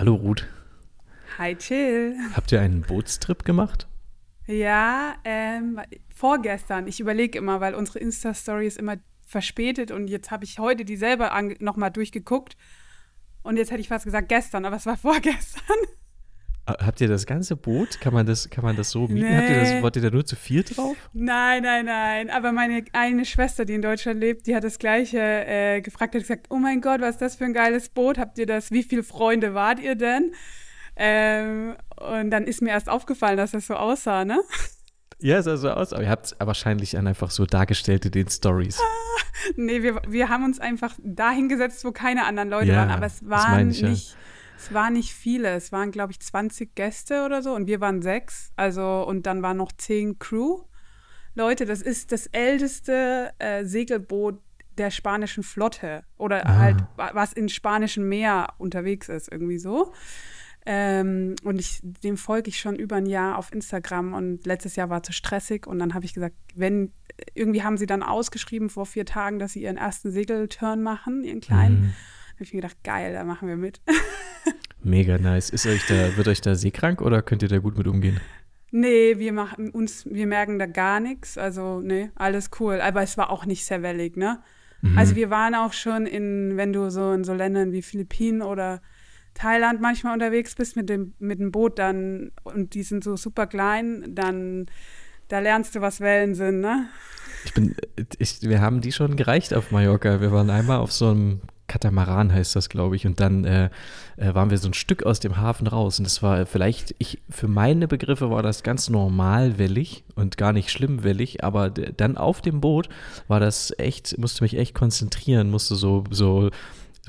Hallo Ruth. Hi Chill. Habt ihr einen Bootstrip gemacht? Ja, ähm, vorgestern. Ich überlege immer, weil unsere Insta-Story ist immer verspätet und jetzt habe ich heute die selber nochmal durchgeguckt. Und jetzt hätte ich fast gesagt gestern, aber es war vorgestern. Habt ihr das ganze Boot? Kann man das, kann man das so mieten? Nee. Habt ihr das, wollt ihr da nur zu viel drauf? Nein, nein, nein. Aber meine eine Schwester, die in Deutschland lebt, die hat das gleiche äh, gefragt, hat gesagt, oh mein Gott, was ist das für ein geiles Boot? Habt ihr das? Wie viele Freunde wart ihr denn? Ähm, und dann ist mir erst aufgefallen, dass das so aussah, ne? Ja, es sah so aus, aber ihr habt es wahrscheinlich an einfach so dargestellt in den Stories. Nee, wir, wir haben uns einfach dahin gesetzt, wo keine anderen Leute Ja, waren. Aber es das waren ich ja. Es waren nicht viele. Es waren, glaube ich, 20 Gäste oder so und wir waren sechs. Also, und dann waren noch zehn Crew. Leute, das ist das älteste äh, Segelboot der spanischen Flotte. Oder Ah. halt, wa- was in spanischen Meer unterwegs ist, irgendwie so. Ähm, und ich, dem folge ich schon über ein Jahr auf Instagram und letztes Jahr war zu stressig und dann habe ich gesagt, wenn, irgendwie haben sie dann ausgeschrieben vor vier Tagen, dass sie ihren ersten Segelturn machen, ihren kleinen. Mhm. Habe ich mir gedacht, geil, da machen wir mit. Mega nice. Ist euch da, wird euch da seekrank oder könnt ihr da gut mit umgehen? nee, wir machen uns, wir merken da gar nichts. Also, nee, alles cool. Aber es war auch nicht sehr wellig, ne? Mhm. Also wir waren auch schon in, wenn du so in so Ländern wie Philippinen oder Thailand manchmal unterwegs bist mit dem, mit dem Boot, dann, und die sind so super klein, dann, da lernst du, was Wellen sind, ne? Ich bin, ich, wir haben die schon gereicht auf Mallorca. Wir waren einmal auf so einem Katamaran, heißt das, glaube ich. Und dann äh, äh, waren wir so ein Stück aus dem Hafen raus. Und das war vielleicht, ich, für meine Begriffe war das ganz normal wellig und gar nicht schlimm wellig. Aber dann auf dem Boot war das echt, musste mich echt konzentrieren, musste so, so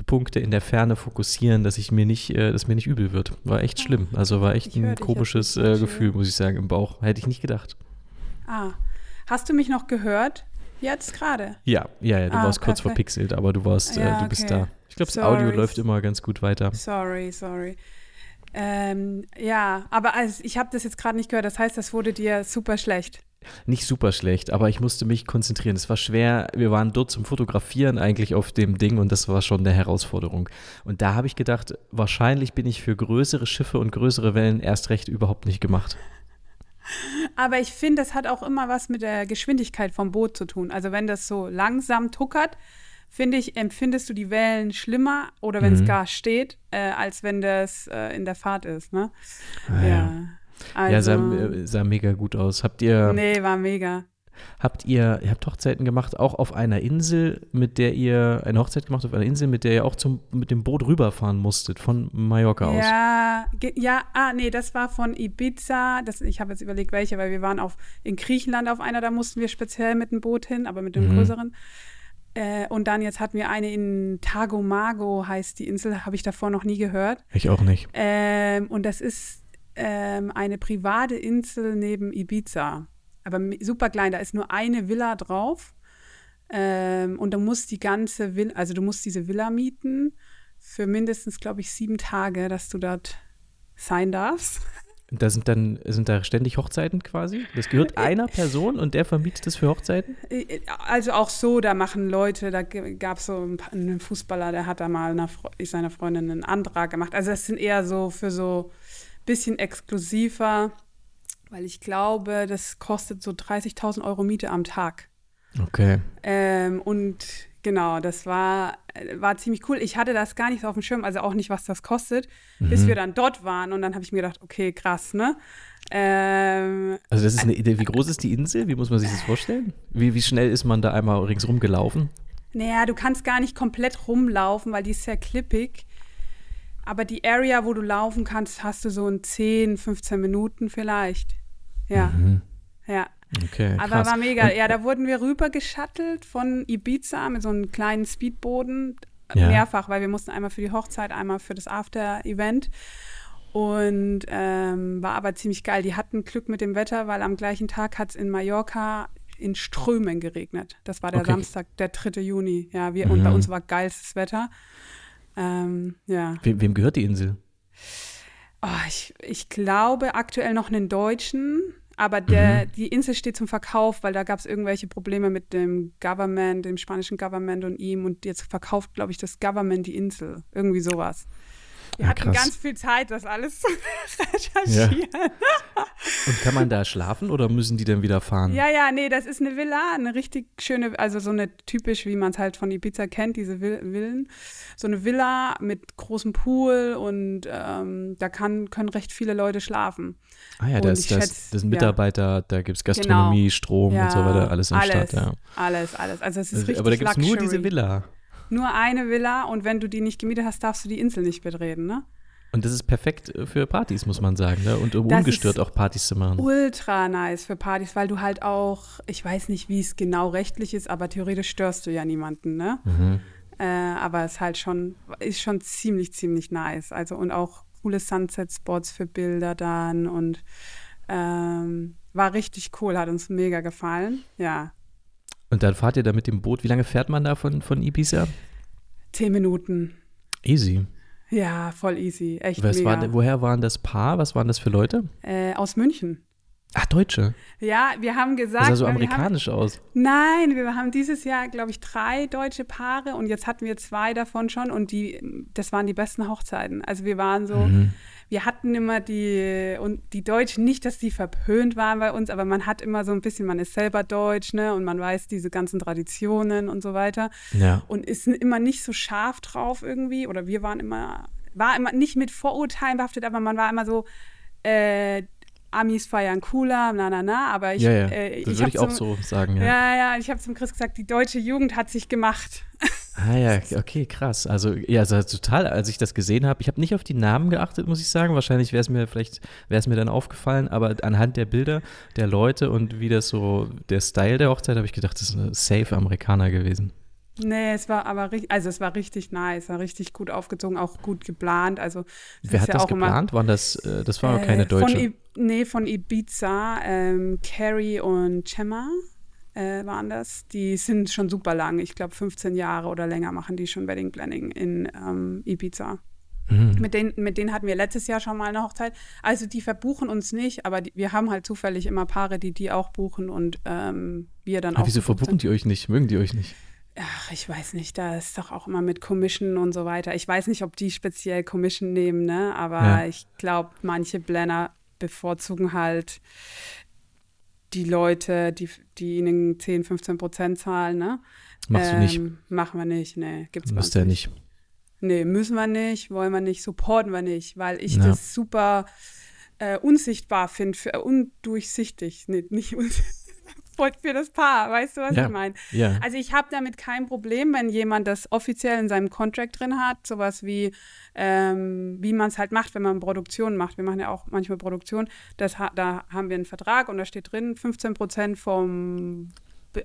Punkte in der Ferne fokussieren, dass ich mir nicht, äh, dass mir nicht übel wird. War echt schlimm. Also war echt ein komisches äh, Gefühl, muss ich sagen, im Bauch. Hätte ich nicht gedacht. Ah, hast du mich noch gehört? Jetzt gerade? Ja, ja, ja, du Ah, warst kurz perfekt. verpixelt, aber du warst, Ja, äh, du bist okay. da. Ich glaube, das Audio läuft immer ganz gut weiter. Sorry, sorry. Ähm, ja, aber also ich habe das jetzt gerade nicht gehört. Das heißt, das wurde dir super schlecht. Nicht super schlecht, aber ich musste mich konzentrieren. Es war schwer. Wir waren dort zum Fotografieren eigentlich auf dem Ding und das war schon eine Herausforderung. Und da habe ich gedacht, wahrscheinlich bin ich für größere Schiffe und größere Wellen erst recht überhaupt nicht gemacht. Aber ich finde, das hat auch immer was mit der Geschwindigkeit vom Boot zu tun. Also wenn das so langsam tuckert, finde ich, empfindest du die Wellen schlimmer oder wenn es Mhm. gar steht, äh, als wenn das äh, in der Fahrt ist, ne? Ah, ja. Also, ja, sah, äh, sah mega gut aus. Habt ihr, nee, war mega. Habt ihr, ihr habt Hochzeiten gemacht, auch auf einer Insel, mit der ihr, eine Hochzeit gemacht auf einer Insel, mit der ihr auch zum, mit dem Boot rüberfahren musstet, von Mallorca aus? Ja, ge- ja, ah, nee, das war von Ibiza. Das, ich habe jetzt überlegt, welche, weil wir waren auf, in Griechenland auf einer, da mussten wir speziell mit dem Boot hin, aber mit dem Mhm. größeren. Äh, und dann jetzt hatten wir eine in Tagomago, heißt die Insel, habe ich davor noch nie gehört. Ich auch nicht. Ähm, und das ist ähm, eine private Insel neben Ibiza. Aber super klein, da ist nur eine Villa drauf. Ähm, und du musst die ganze Villa, also du musst diese Villa mieten für mindestens, glaube ich, sieben Tage, dass du dort sein darfst. Da sind dann sind da ständig Hochzeiten quasi. Das gehört einer Person und der vermietet das für Hochzeiten. Äh, Also auch so, da machen Leute, da gab es so ein einen Fußballer, der hat da mal einer, seiner Freundin einen Antrag gemacht. Also das sind eher so für so bisschen exklusiver, weil ich glaube, das kostet so 30.000 Euro Miete am Tag. Okay. Ähm, und genau, das war, äh, war ziemlich cool. Ich hatte das gar nicht so auf dem Schirm, also auch nicht, was das kostet, bis wir dann dort waren. Und dann habe ich mir gedacht, okay, krass, ne? Ähm, Also das ist eine Idee. Wie groß ist die Insel? Wie muss man sich das vorstellen? Wie, wie schnell ist man da einmal ringsrum gelaufen? Naja, du kannst gar nicht komplett rumlaufen, weil die ist sehr klippig. Aber die Area, wo du laufen kannst, hast du so in 10, 15 Minuten vielleicht. Ja, ja. Okay, Aber Mhm. krass. war mega. Und, ja, da wurden wir rüber geschattelt von Ibiza mit so einem kleinen Speedboden. Ja. Mehrfach, weil wir mussten einmal für die Hochzeit, einmal für das After-Event. Und ähm, war aber ziemlich geil. Die hatten Glück mit dem Wetter, weil am gleichen Tag hat es in Mallorca in Strömen geregnet. Das war der Okay. Samstag, der 3. Juni. Ja, wir, und bei Mhm. uns war geilstes Wetter. Ähm, ja. wem, wem gehört die Insel? Oh, ich, ich glaube aktuell noch einen Deutschen, aber der, Mhm. die Insel steht zum Verkauf, weil da gab es irgendwelche Probleme mit dem Government, dem spanischen Government und ihm. Und jetzt verkauft, glaube ich, das Government die Insel. Irgendwie sowas. Wir Ja, hatten krass. ganz viel Zeit, das alles zu recherchieren. Und kann man da schlafen oder müssen die dann wieder fahren? Ja, ja, nee, das ist eine Villa, eine richtig schöne, also so eine typisch, wie man es halt von Ibiza kennt, diese Vil- Villen. So eine Villa mit großem Pool und ähm, da kann, können recht viele Leute schlafen. Ah ja, Und da ich ist das, schätze, das ja. Mitarbeiter, da gibt es Gastronomie, Strom und so weiter, alles in alles, Stadt, ja. Alles, alles. Also es ist richtig Aber da gibt es nur diese Villa. Nur eine Villa und wenn du die nicht gemietet hast, darfst du die Insel nicht betreten, ne? Und das ist perfekt für Partys, muss man sagen, ne? Und um Das ungestört auch Partys zu machen. Ultra nice für Partys, weil du halt auch, ich weiß nicht, wie es genau rechtlich ist, aber theoretisch störst du ja niemanden, ne? Mhm. Äh, aber es ist halt schon, ist schon ziemlich, ziemlich nice. Also und auch coole Sunset-Spots für Bilder dann und ähm, war richtig cool, hat uns mega gefallen. Ja, Und dann fahrt ihr da mit dem Boot. Wie lange fährt man da von, von Ibiza? zehn Minuten. Easy. Ja, voll easy, echt Was mega. war, woher waren das Paar? Was waren das für Leute? äh, aus München. Ach, Deutsche. Ja, wir haben gesagt, Das sah so wir haben, amerikanisch aus. Nein, wir haben dieses Jahr, glaube ich, drei deutsche Paare und jetzt hatten wir zwei davon schon und die, das waren die besten Hochzeiten. Also wir waren so, Mhm. wir hatten immer die, und die Deutschen, nicht, dass die verpönt waren bei uns, aber man hat immer so ein bisschen, man ist selber Deutsch, ne, und man weiß diese ganzen Traditionen und so weiter Ja. und ist immer nicht so scharf drauf irgendwie oder wir waren immer, war immer nicht mit Vorurteilen behaftet, aber man war immer so, äh, Amis feiern cooler, na, na, na, aber ich, ja, ja. äh, das ich würde ich auch so, so sagen, ja. ja, ja, ich habe zum Chris gesagt, die deutsche Jugend hat sich gemacht. Ah ja, okay, krass. Also ja, also total, als ich das gesehen habe, ich habe nicht auf die Namen geachtet, muss ich sagen. Wahrscheinlich wäre es mir vielleicht, wäre es mir dann aufgefallen, aber anhand der Bilder der Leute und wie das so, der Style der Hochzeit, habe ich gedacht, das ist eine safe Amerikaner gewesen. Nee, es war aber richtig, also es war richtig nice, war richtig gut aufgezogen, auch gut geplant. Also Wer hat ja das immer- geplant? Waren das, äh, das war Äh, keine Deutsche. Von I nee, von Ibiza, ähm, Carrie und Chema äh, waren das. Die sind schon super lang, ich glaube 15 Jahre oder länger machen die schon Wedding Planning in ähm, Ibiza. Mhm. Mit denen, mit denen hatten wir letztes Jahr schon mal eine Hochzeit. Also die verbuchen uns nicht, aber die, wir haben halt zufällig immer Paare, die die auch buchen und ähm, wir dann Aber auch. wieso verbuchen die euch nicht? Mögen die euch nicht? Ach, ich weiß nicht, da ist doch auch immer mit Commission und so weiter. Ich weiß nicht, ob die speziell Commission nehmen, ne? Aber Ja. ich glaube, manche Blender bevorzugen halt die Leute, die, die ihnen 10, 15 Prozent zahlen, ne? Machst du nicht. Ähm, Machen wir nicht, ne. Gibt's Müsst uns ihr nicht. Nee, müssen wir nicht, wollen wir nicht, supporten wir nicht, weil ich Ja. das super äh, unsichtbar finde, undurchsichtig. Nee, nicht unsichtbar. Für das Paar, weißt du, was Ja. ich meine? Ja. Also ich habe damit kein Problem, wenn jemand das offiziell in seinem Contract drin hat, sowas wie, ähm, wie man es halt macht, wenn man Produktion macht. Wir machen ja auch manchmal Produktion. Das, da haben wir einen Vertrag und da steht drin, 15 Prozent vom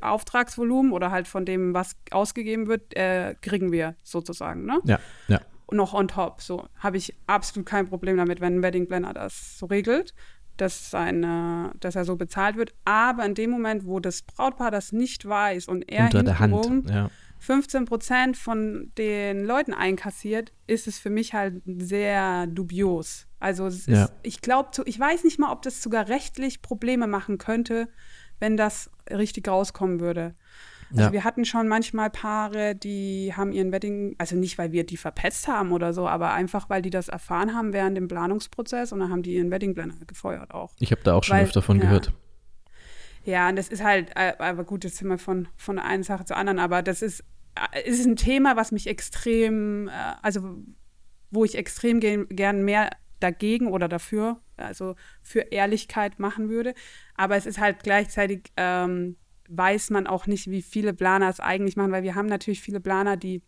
Auftragsvolumen oder halt von dem, was ausgegeben wird, äh, kriegen wir sozusagen. Ne? Ja, ja. Noch on top. So habe ich absolut kein Problem damit, wenn ein Wedding Planner das so regelt, dass, seine, dass er so bezahlt wird. Aber in dem Moment, wo das Brautpaar das nicht weiß und er Unter der Hand. Ja. 15 Prozent von den Leuten einkassiert, ist es für mich halt sehr dubios. Also es Ja. ist, ich glaube, ich weiß nicht mal, ob das sogar rechtlich Probleme machen könnte, wenn das richtig rauskommen würde. Also Ja. wir hatten schon manchmal Paare, die haben ihren Wedding, also nicht, weil wir die verpetzt haben oder so, aber einfach, weil die das erfahren haben während dem Planungsprozess und dann haben die ihren Wedding Planner gefeuert auch. Ich habe da auch schon Weil- öfter von ja. gehört. Ja, und das ist halt, äh, aber gut, jetzt sind wir von, von einer Sache zur anderen, aber das ist, äh, ist ein Thema, was mich extrem, äh, also wo ich extrem ge gern mehr dagegen oder dafür, also für Ehrlichkeit machen würde. Aber es ist halt gleichzeitig, ähm, weiß man auch nicht, wie viele Planer es eigentlich machen, weil wir haben natürlich viele Planer, die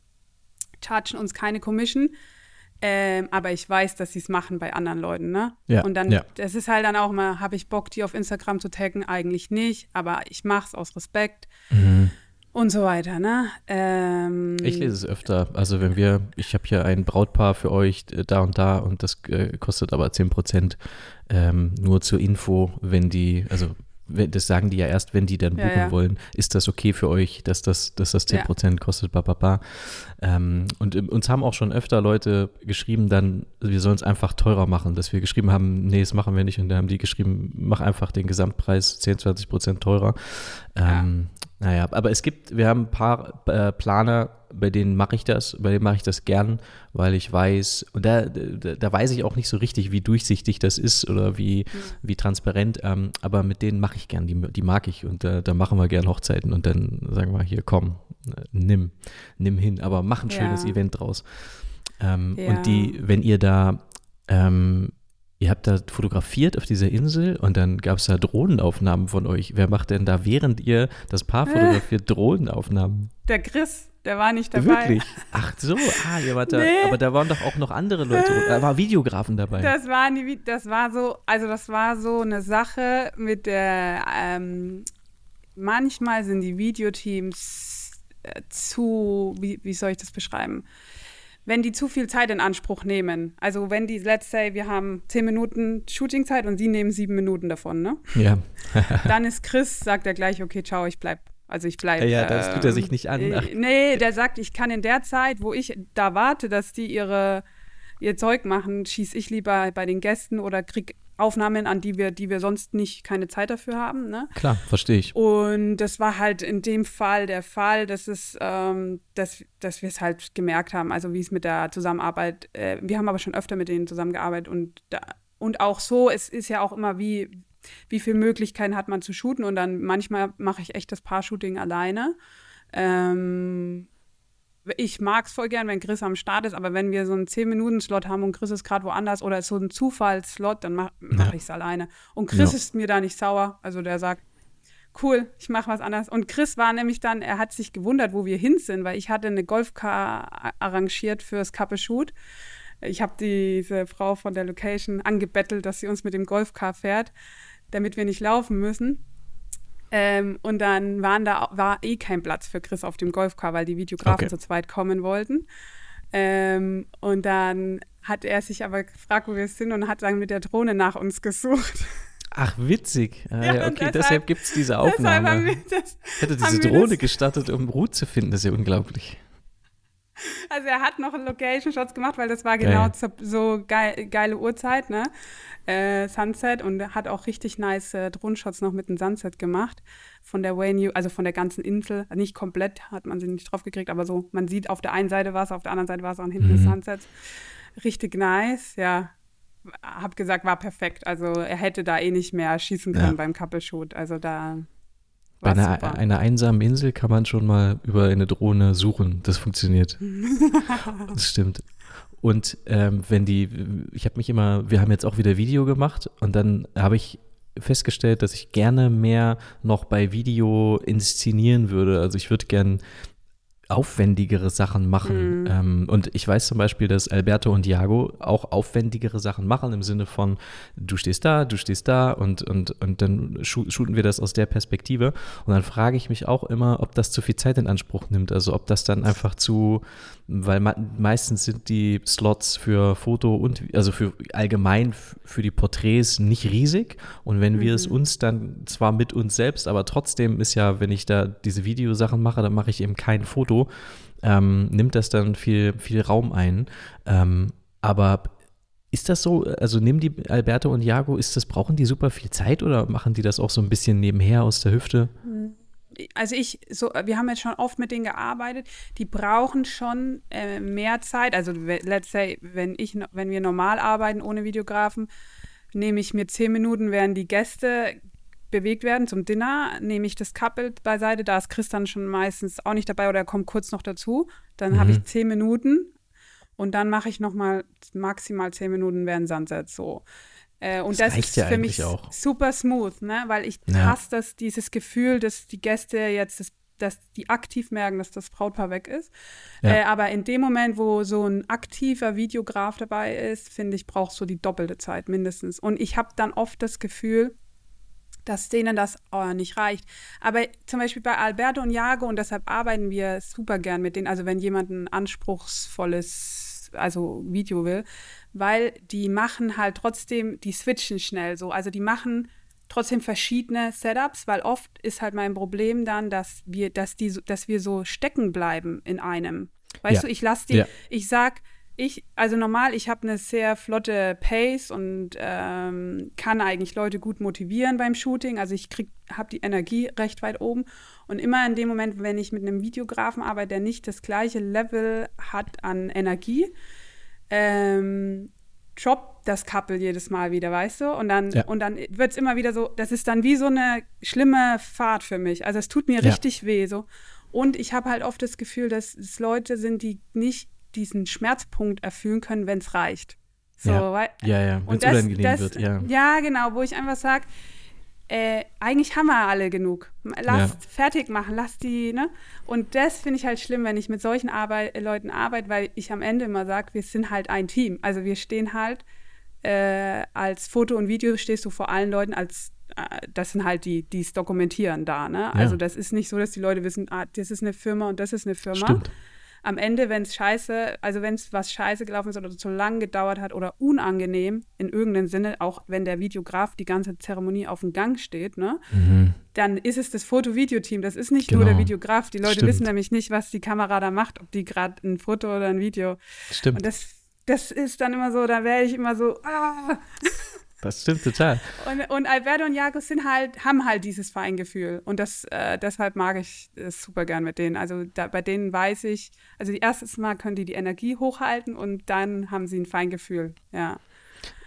chargen uns keine Commission. Ähm, aber ich weiß, dass sie es machen bei anderen Leuten, ne? Ja, Und dann, ja. das ist halt dann auch mal, habe ich Bock, die auf Instagram zu taggen? Eigentlich nicht, aber ich mache es aus Respekt und so weiter, ne? Ähm, Ich lese es öfter. Also wenn wir, ich habe hier ein Brautpaar für euch äh, da und da und das äh, kostet aber 10 Prozent. Ähm, nur zur Info, wenn die, also das sagen die ja erst, wenn die dann Ja, buchen ja. wollen, ist das okay für euch, dass das, dass das 10 Prozent kostet, ba, ba, ba. Ähm, und uns haben auch schon öfter Leute geschrieben, dann, wir sollen es einfach teurer machen, dass wir geschrieben haben, nee, das machen wir nicht. Und dann haben die geschrieben, mach einfach den Gesamtpreis 10, 20 Prozent teurer. Ähm, Naja, aber es gibt, wir haben ein paar äh, Planer, bei denen mache ich das, bei denen mache ich das gern, weil ich weiß, und da, da, da, weiß ich auch nicht so richtig, wie durchsichtig das ist oder wie, mhm. wie transparent, ähm, aber mit denen mache ich gern, die, die mag ich und äh, da machen wir gern Hochzeiten und dann sagen wir hier, komm, äh, nimm, nimm hin, aber mach ein schönes ja. Event draus. Ähm, ja. Und die, wenn ihr da ähm, Ihr habt da fotografiert auf dieser Insel und dann gab es da Drohnenaufnahmen von euch. Wer macht denn da, während ihr das Paar fotografiert, Drohnenaufnahmen? Der Chris, der war nicht dabei. Wirklich? Ach so, ah, ihr wart da. Nee. Aber da waren doch auch noch andere Leute. Da waren Videografen dabei. Das war, die, das war so, also das war so eine Sache mit der, ähm, manchmal sind die Videoteams äh, zu, wie, wie soll ich das beschreiben? Wenn die zu viel Zeit in Anspruch nehmen. Also wenn die, let's say, wir haben zehn Minuten Shootingzeit und sie nehmen sieben Minuten davon, ne? Ja. dann ist Chris, sagt er gleich, okay, ciao, ich bleib. Also ich bleibe. Ja, das tut er sich nicht an. Ach. Nee, der sagt, ich kann in der Zeit, wo ich da warte, dass die ihre ihr Zeug machen, schieße ich lieber bei den Gästen oder krieg Aufnahmen, an die wir, die wir sonst nicht keine Zeit dafür haben. Ne? Klar, verstehe ich. Und das war halt in dem Fall der Fall, dass es, ähm, dass, dass wir es halt gemerkt haben, also wie es mit der Zusammenarbeit, äh, wir haben aber schon öfter mit denen zusammengearbeitet und da, und auch so, es ist ja auch immer wie, wie viele Möglichkeiten hat man zu shooten und dann manchmal mache ich echt das Paar-Shooting alleine. Ähm, ich mag es voll gern, wenn Chris am Start ist, aber wenn wir so einen 10-Minuten-Slot haben und Chris ist gerade woanders oder so ein Zufallsslot, dann mache mach ja. ich es alleine. Und Chris ja. ist mir da nicht sauer. Also der sagt, cool, ich mache was anderes. Und Chris war nämlich dann, er hat sich gewundert, wo wir hin sind, weil ich hatte eine Golfcar arrangiert fürs Couple Shoot. Ich habe diese Frau von der Location angebettelt, dass sie uns mit dem Golfcar fährt, damit wir nicht laufen müssen. Ähm, und dann waren da, war eh kein Platz für Chris auf dem Golfcar, weil die Videografen okay. zu zweit kommen wollten. Ähm, und dann hat er sich aber gefragt, wo wir sind und hat dann mit der Drohne nach uns gesucht. Ach, witzig. Ah, ja, okay, deshalb, deshalb gibt es diese Aufnahme. Das, Hätte diese Drohne gestartet, um Ruhe zu finden, das ist ja unglaublich. Also er hat noch Location-Shots gemacht, weil das war genau Geil. so geil, geile Uhrzeit, ne? Äh, Sunset und er hat auch richtig nice äh, Drohnen-Shots noch mit dem Sunset gemacht von der Wayne, also von der ganzen Insel. Nicht komplett, hat man sie nicht drauf gekriegt, aber so, man sieht auf der einen Seite was, auf der anderen Seite was und hinten mhm. Sunset. Richtig nice, ja. Hab gesagt, war perfekt. Also er hätte da eh nicht mehr schießen können ja. beim Couple-Shoot. Also da bei einer, einer, einsamen Insel kann man schon mal über eine Drohne suchen. Das funktioniert. das stimmt. Und ähm, wenn die, ich habe mich immer, wir haben jetzt auch wieder Video gemacht und dann habe ich festgestellt, dass ich gerne mehr noch bei Video inszenieren würde. Also ich würde gern aufwendigere Sachen machen. Mhm. Ähm, und ich weiß zum Beispiel, dass Alberto und Diago auch aufwendigere Sachen machen im Sinne von, du stehst da, du stehst da und, und, und dann shooten wir das aus der Perspektive. Und dann frage ich mich auch immer, ob das zu viel Zeit in Anspruch nimmt. Also ob das dann einfach zu, weil meistens sind die Slots für Foto und, also für allgemein für die Porträts nicht riesig. Und wenn mhm. wir es mhm. uns dann zwar mit uns selbst, aber trotzdem ist ja, wenn ich da diese Videosachen mache, dann mache ich eben kein Foto ähm, nimmt das dann viel, viel Raum ein. Ähm, aber ist das so, also nehmen die Alberto und Jago, ist das, brauchen die super viel Zeit oder machen die das auch so ein bisschen nebenher aus der Hüfte? Also ich, so, wir haben jetzt schon oft mit denen gearbeitet, die brauchen schon äh, mehr Zeit. Also let's say, wenn ich, wenn wir normal arbeiten ohne Videografen, nehme ich mir zehn Minuten, während die Gäste bewegt werden zum Dinner, nehme ich das Couple beiseite. Da ist Chris dann schon meistens auch nicht dabei oder er kommt kurz noch dazu. Dann mhm. habe ich zehn Minuten und dann mache ich noch mal maximal zehn Minuten während Sunset so. Äh, und das, das ist ja für mich auch. super smooth, ne? weil ich ja. hasse das, dieses Gefühl, dass die Gäste jetzt das dass die aktiv merken, dass das Brautpaar weg ist. Ja. Äh, aber in dem Moment, wo so ein aktiver Videograf dabei ist, finde ich, brauchst du die doppelte Zeit mindestens. Und ich habe dann oft das Gefühl, dass denen das oh, nicht reicht. Aber zum Beispiel bei Alberto und Jago, und deshalb arbeiten wir super gern mit denen, also wenn jemand ein anspruchsvolles, also Video will, weil die machen halt trotzdem, die switchen schnell so, also die machen trotzdem verschiedene Setups, weil oft ist halt mein Problem dann, dass wir, dass die, dass wir so stecken bleiben in einem. Weißt ja. du, ich lasse die, ja. ich sag, ich, also normal, ich habe eine sehr flotte Pace und ähm, kann eigentlich Leute gut motivieren beim Shooting. Also ich habe die Energie recht weit oben. Und immer in dem Moment, wenn ich mit einem Videografen arbeite, der nicht das gleiche Level hat an Energie, ähm, droppt das Couple jedes Mal wieder, weißt du? Und dann, ja. dann wird es immer wieder so, das ist dann wie so eine schlimme Fahrt für mich. Also es tut mir ja. richtig weh. So. Und ich habe halt oft das Gefühl, dass es Leute sind, die nicht diesen Schmerzpunkt erfüllen können, wenn es reicht. So, ja. Weil, ja, ja, wenn es unangenehm das, wird, ja. Ja, genau, wo ich einfach sage, äh, eigentlich haben wir alle genug. Lass ja. fertig machen, lass die, ne? Und das finde ich halt schlimm, wenn ich mit solchen Arbeit, äh, Leuten arbeite, weil ich am Ende immer sage, wir sind halt ein Team. Also wir stehen halt äh, als Foto und Video stehst du vor allen Leuten als äh, das sind halt die, die es dokumentieren da, ne? Also das ist nicht so, dass die Leute wissen, ah, das ist eine Firma und das ist eine Firma. Stimmt am Ende, wenn es scheiße, also wenn es was scheiße gelaufen ist oder zu lang gedauert hat oder unangenehm in irgendeinem Sinne, auch wenn der Videograf die ganze Zeremonie auf dem Gang steht, ne, mhm. dann ist es das Foto-Video-Team. Das ist nicht genau. nur der genau. Videograf. Die Leute Stimmt. wissen nämlich nicht, was die Kamera da macht, ob die gerade ein Foto oder ein Video. Stimmt. Und das, das ist dann immer so, da wäre ich immer so, ah. Das stimmt total. Und, und Alberto und Jakob sind halt, haben halt dieses Feingefühl. Und das, äh, deshalb mag ich es super gern mit denen. Also da, bei denen weiß ich, also die erstes Mal können die die Energie hochhalten und dann haben sie ein Feingefühl. Ja.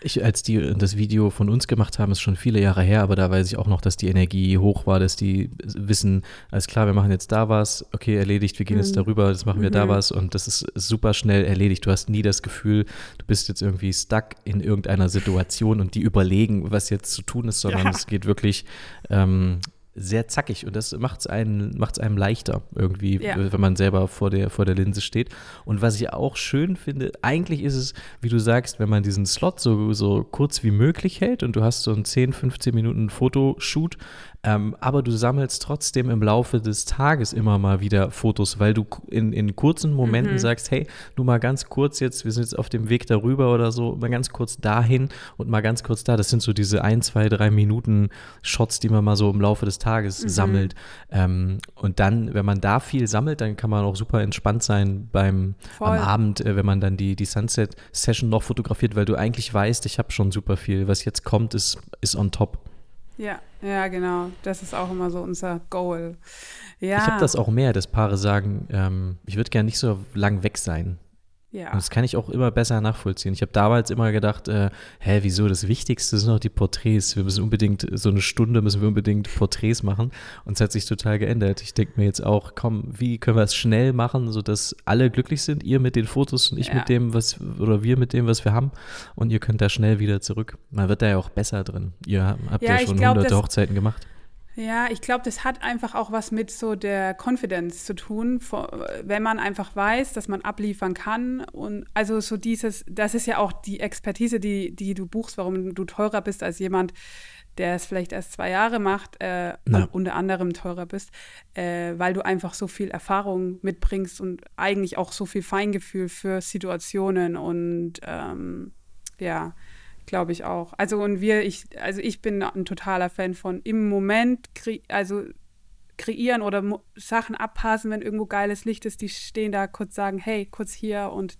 Ich, als die das Video von uns gemacht haben, ist schon viele Jahre her, aber da weiß ich auch noch, dass die Energie hoch war, dass die wissen, alles klar, wir machen jetzt da was, okay, erledigt, wir gehen mhm. jetzt darüber, das machen wir mhm. da was und das ist super schnell erledigt. Du hast nie das Gefühl, du bist jetzt irgendwie stuck in irgendeiner Situation und die überlegen, was jetzt zu tun ist, sondern ja. es geht wirklich ähm, sehr zackig und das macht es einem, macht's einem leichter irgendwie, ja. wenn man selber vor der, vor der Linse steht. Und was ich auch schön finde, eigentlich ist es, wie du sagst, wenn man diesen Slot so, so kurz wie möglich hält und du hast so ein 10, 15 Minuten Fotoshoot, ähm, aber du sammelst trotzdem im Laufe des Tages immer mal wieder Fotos, weil du in, in kurzen Momenten mhm. sagst, hey, nur mal ganz kurz jetzt, wir sind jetzt auf dem Weg darüber oder so, mal ganz kurz dahin und mal ganz kurz da. Das sind so diese ein, zwei, drei Minuten Shots, die man mal so im Laufe des Tages mhm. sammelt. Ähm, und dann, wenn man da viel sammelt, dann kann man auch super entspannt sein beim am Abend, äh, wenn man dann die, die Sunset-Session noch fotografiert, weil du eigentlich weißt, ich habe schon super viel. Was jetzt kommt, ist, ist on top. Ja, ja, genau. Das ist auch immer so unser Goal. Ja. Ich habe das auch mehr, dass Paare sagen, ähm, ich würde gerne nicht so lang weg sein. Ja. Und das kann ich auch immer besser nachvollziehen. Ich habe damals immer gedacht, äh, hä, wieso? Das Wichtigste sind doch die Porträts. Wir müssen unbedingt, so eine Stunde müssen wir unbedingt Porträts machen. Und es hat sich total geändert. Ich denke mir jetzt auch, komm, wie können wir es schnell machen, sodass alle glücklich sind? Ihr mit den Fotos und ich ja. mit dem, was, oder wir mit dem, was wir haben. Und ihr könnt da schnell wieder zurück. Man wird da ja auch besser drin. Ihr habt ja, ja schon glaub, hunderte Hochzeiten gemacht. Ja, ich glaube, das hat einfach auch was mit so der Confidence zu tun, wenn man einfach weiß, dass man abliefern kann. Und also so dieses, das ist ja auch die Expertise, die, die du buchst, warum du teurer bist als jemand, der es vielleicht erst zwei Jahre macht, äh, unter anderem teurer bist, äh, weil du einfach so viel Erfahrung mitbringst und eigentlich auch so viel Feingefühl für Situationen und ähm, ja, Glaube ich auch. Also und wir, ich, also ich bin ein totaler Fan von im Moment, kre also kreieren oder Sachen abpassen, wenn irgendwo geiles Licht ist, die stehen da kurz sagen, hey, kurz hier und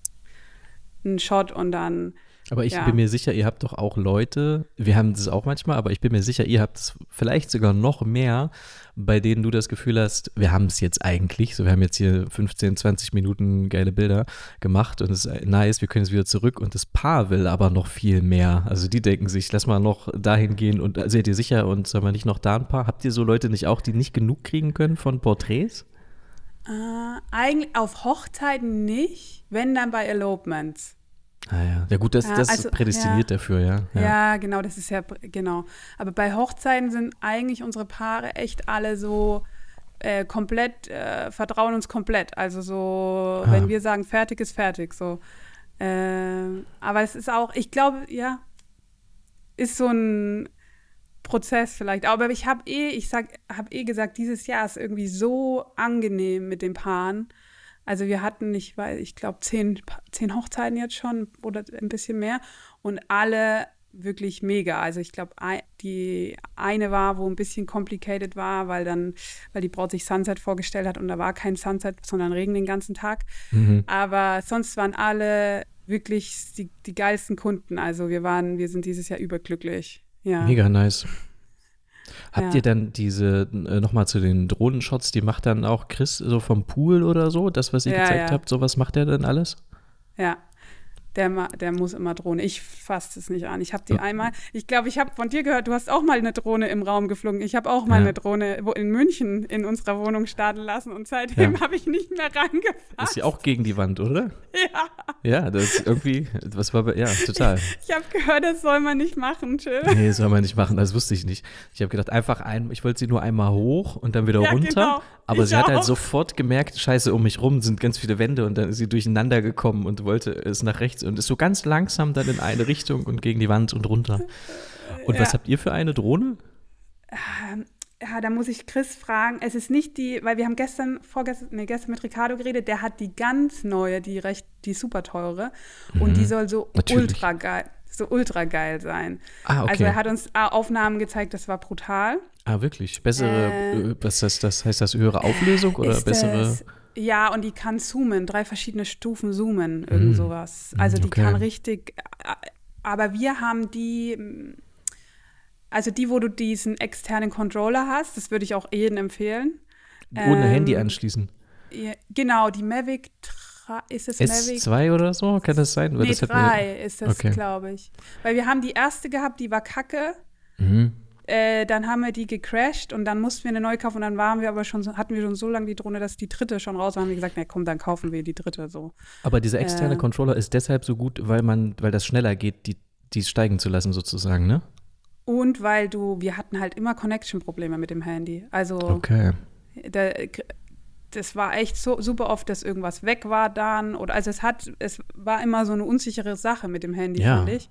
ein Shot und dann aber ich ja. bin mir sicher, ihr habt doch auch Leute, wir haben das auch manchmal, aber ich bin mir sicher, ihr habt es vielleicht sogar noch mehr, bei denen du das Gefühl hast, wir haben es jetzt eigentlich, so wir haben jetzt hier 15, 20 Minuten geile Bilder gemacht und es ist nice, wir können jetzt wieder zurück und das Paar will aber noch viel mehr. Also die denken sich, lass mal noch dahin gehen und äh, seid ihr sicher und soll man nicht noch da ein paar? Habt ihr so Leute nicht auch, die nicht genug kriegen können von Porträts? Äh, eigentlich auf Hochzeiten nicht, wenn dann bei Elopements. Ah ja, ja gut, das, das also, ist prädestiniert ja. dafür, ja. ja. ja. genau, das ist ja, genau. Aber bei Hochzeiten sind eigentlich unsere Paare echt alle so äh, komplett, äh, vertrauen uns komplett. Also so, ah. wenn wir sagen, fertig ist fertig, so. Äh, aber es ist auch, ich glaube, ja, ist so ein Prozess vielleicht. Aber ich habe eh, ich sag, habe eh gesagt, dieses Jahr ist irgendwie so angenehm mit den Paaren. Also wir hatten, ich weiß, ich glaube, zehn, zehn Hochzeiten jetzt schon oder ein bisschen mehr und alle wirklich mega. Also ich glaube, die eine war, wo ein bisschen complicated war, weil dann, weil die Braut sich Sunset vorgestellt hat und da war kein Sunset, sondern Regen den ganzen Tag. Mhm. Aber sonst waren alle wirklich die, die geilsten Kunden. Also wir waren, wir sind dieses Jahr überglücklich. Ja. Mega nice. Habt Ja. ihr dann diese, äh, nochmal zu den Drohnenshots, die macht dann auch Chris so vom Pool oder so? Das, was ihr Ja, gezeigt ja. habt, sowas macht er dann alles? Ja. Der, der muss immer Drohne. Ich fasse es nicht an. Ich habe die einmal, ich glaube, ich habe von dir gehört, du hast auch mal eine Drohne im Raum geflogen. Ich habe auch mal Ja. eine Drohne in München in unserer Wohnung starten lassen und seitdem Ja. habe ich nicht mehr reingefasst. Ist ja auch gegen die Wand, oder? Ja, Ja, das ist irgendwie, was war bei, ja, total. ich habe gehört, das soll man nicht machen, chill. Nee, soll man nicht machen, das wusste ich nicht. Ich habe gedacht, einfach ein, ich wollte sie nur einmal hoch und dann wieder Ja, runter. genau. Aber Ich sie hat halt auch. sofort gemerkt, scheiße, um mich rum sind ganz viele Wände und dann ist sie durcheinander gekommen und wollte es nach rechts und ist so ganz langsam dann in eine Richtung und gegen die Wand und runter. Und was Ja. habt ihr für eine Drohne? Ja, da muss ich Chris fragen. Es ist nicht die, weil wir haben gestern, vorgestern, nee, gestern mit Ricardo geredet, der hat die ganz neue, die recht, die super teure. Und die soll so Mhm. Natürlich. ultra geil, so ultra geil sein. Ah, okay. Also er hat uns äh, Aufnahmen gezeigt, das war brutal. Ah, wirklich? Bessere, Äh, äh, was heißt das? Heißt das höhere Auflösung oder bessere? es- ja, und die kann zoomen, drei verschiedene Stufen zoomen, irgend sowas. Also die Mm, okay. kann richtig, äh, aber wir haben die, mm, also die, wo du diesen externen Controller hast, das würde ich auch jedem empfehlen. Ohne ähm, Handy anschließen. Ja, genau, die Mavic 3, ist es Mavic? S2 oder so? Kann das sein? Nee, das mir- 3 ist das, Okay. glaube ich. Weil wir haben die erste gehabt, die war kacke. Mhm. Äh, dann haben wir die gecrashed und dann mussten wir eine neue kaufen und dann waren wir aber schon, hatten wir schon so lange die Drohne, dass die dritte schon raus war. Haben wir gesagt, na komm, dann kaufen wir die dritte so. Aber dieser externe Äh. Controller ist deshalb so gut, weil man, weil das schneller geht, die, die steigen zu lassen sozusagen, ne? Und weil du, wir hatten halt immer Connection-Probleme mit dem Handy. Also Okay. da, das war echt so super oft, dass irgendwas weg war dann oder also es hat, es war immer so eine unsichere Sache mit dem Handy, Ja. fand ich.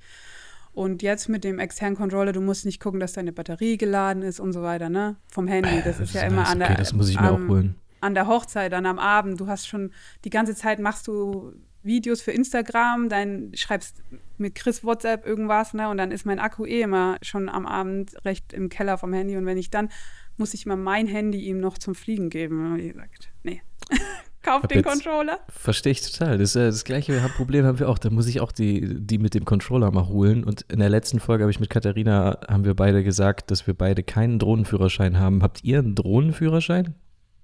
Und jetzt mit dem externen Controller, du musst nicht gucken, dass deine Batterie geladen ist und so weiter, ne? Vom Handy. Das, ist ja immer nice. an der Okay, das muss ich mir am, auch holen. an der Hochzeit, dann am Abend. Du hast schon die ganze Zeit machst du Videos für Instagram, dann schreibst mit Chris WhatsApp irgendwas, ne? Und dann ist mein Akku eh immer schon am Abend recht im Keller vom Handy. Und wenn ich dann, muss ich mal mein Handy ihm noch zum Fliegen geben. Und ich gesagt, nee. Kauf den Controller. Verstehe ich total. Das, äh, das gleiche Problem haben wir auch. Da muss ich auch die, die mit dem Controller mal holen. Und in der letzten Folge habe ich mit Katharina, haben wir beide gesagt, dass wir beide keinen Drohnenführerschein haben. Habt ihr einen Drohnenführerschein?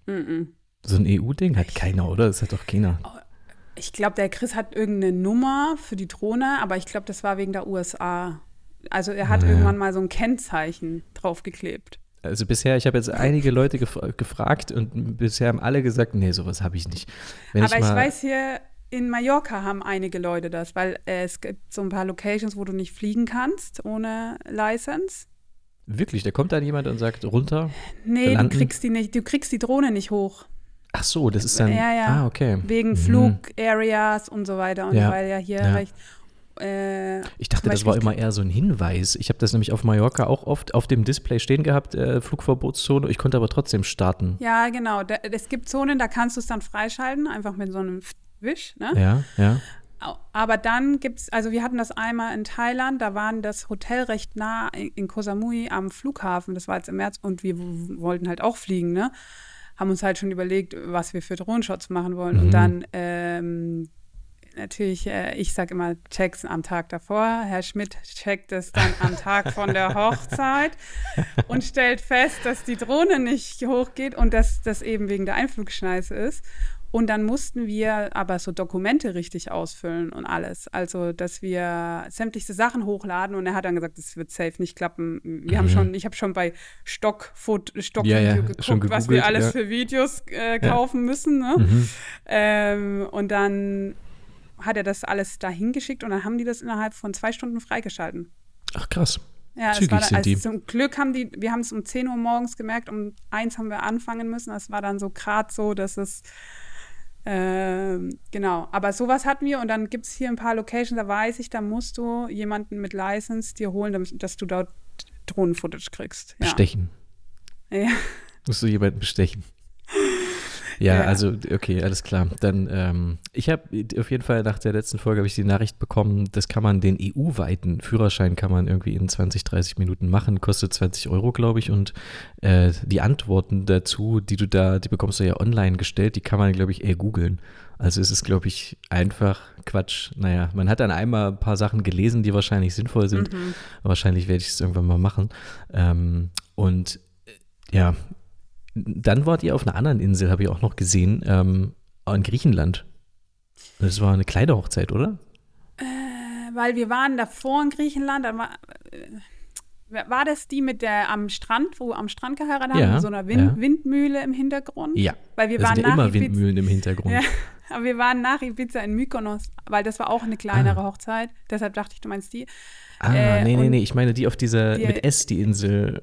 Mhm. So ein EU-Ding? Hat keiner, oder? Das hat doch keiner. Ich glaube, der Chris hat irgendeine Nummer für die Drohne, aber ich glaube, das war wegen der USA. Also er hat Naja. irgendwann mal so ein Kennzeichen draufgeklebt. Also bisher, ich habe jetzt einige Leute gef gefragt und bisher haben alle gesagt, nee, sowas habe ich nicht. Wenn Aber ich, mal, weiß hier, in Mallorca haben einige Leute das, weil äh, es gibt so ein paar Locations, wo du nicht fliegen kannst ohne License. Wirklich, da kommt dann jemand und sagt, runter. Nee, du kriegst die nicht, du kriegst die Drohne nicht hoch. Ach so, das ist dann, Ja, ja. ah, okay. Wegen Mhm. Flugareas und so weiter. Und Ja, weil ja hier ja. recht. Äh, Ich dachte, das war immer eher so ein Hinweis. Ich habe das nämlich auf Mallorca auch oft auf dem Display stehen gehabt, äh, Flugverbotszone. Ich konnte aber trotzdem starten. ja, genau. Da, es gibt Zonen, da kannst du es dann freischalten, einfach mit so einem Wisch. Ne? Ja, ja. Aber dann gibt es, also wir hatten das einmal in Thailand, da waren das Hotel recht nah in, Koh Samui am Flughafen, das war jetzt im März und wir wollten halt auch fliegen, ne? Haben uns halt schon überlegt, was wir für Drohnenshots machen wollen. Mhm. Und dann ähm, natürlich, äh, ich sage immer, checks am Tag davor. Herr Schmidt checkt es dann am Tag von der Hochzeit und stellt fest, dass die Drohne nicht hochgeht und dass das eben wegen der Einflugschneise ist. Und dann mussten wir aber so Dokumente richtig ausfüllen und alles. Also, dass wir sämtliche Sachen hochladen und er hat dann gesagt, das wird safe nicht klappen. Wir haben Mhm. schon, ich habe schon bei Stockfoot, Stockvideo Ja, ja, geguckt, schon was wir gegoogelt, alles ja. für Videos äh, kaufen müssen. Ne? Mhm. Ähm, und dann hat er das alles dahin geschickt und dann haben die das innerhalb von zwei Stunden freigeschalten. Ach krass. Ja, Zügig war, sind also die. Zum Glück haben die, wir haben es um 10 Uhr morgens gemerkt, um eins haben wir anfangen müssen. Das war dann so gerade so, dass es ähm, genau, aber sowas hatten wir und dann gibt es hier ein paar Locations, da weiß ich, da musst du jemanden mit License dir holen, damit- dass du dort Drohnen-Footage kriegst. Ja. Bestechen. Ja. Musst du jemanden bestechen. Ja, Ja. also okay, alles klar. Dann, ähm, ich habe auf jeden Fall nach der letzten Folge habe ich die Nachricht bekommen, das kann man den EU-weiten Führerschein kann man irgendwie in 20, 30 Minuten machen, kostet 20 Euro, glaube ich. Und äh, die Antworten dazu, die du da, die bekommst du ja online gestellt, die kann man, glaube ich, eher googeln. Also es ist, glaube ich, einfach Quatsch. Naja, man hat dann einmal ein paar Sachen gelesen, die wahrscheinlich sinnvoll sind. Mhm. Wahrscheinlich werde ich es irgendwann mal machen. Ähm, Und äh, ja, dann wart ihr auf einer anderen Insel, habe ich auch noch gesehen, ähm, in Griechenland. Das war eine Kleiderhochzeit, oder? Äh, weil wir waren davor in Griechenland, dann war, äh, war das die mit der am Strand, wo am Strand geheiratet haben, Ja, mit so einer Wind, ja. Windmühle im Hintergrund? Ja. Weil wir Da waren sind ja immer Ibiza- Windmühlen im Hintergrund. Ja, aber wir waren nach Ibiza in Mykonos, weil das war auch eine kleinere Ah. Hochzeit. Deshalb dachte ich, du meinst die. Ah, Äh, nee, nee, nee, ich meine die auf dieser, die- mit S, die Insel.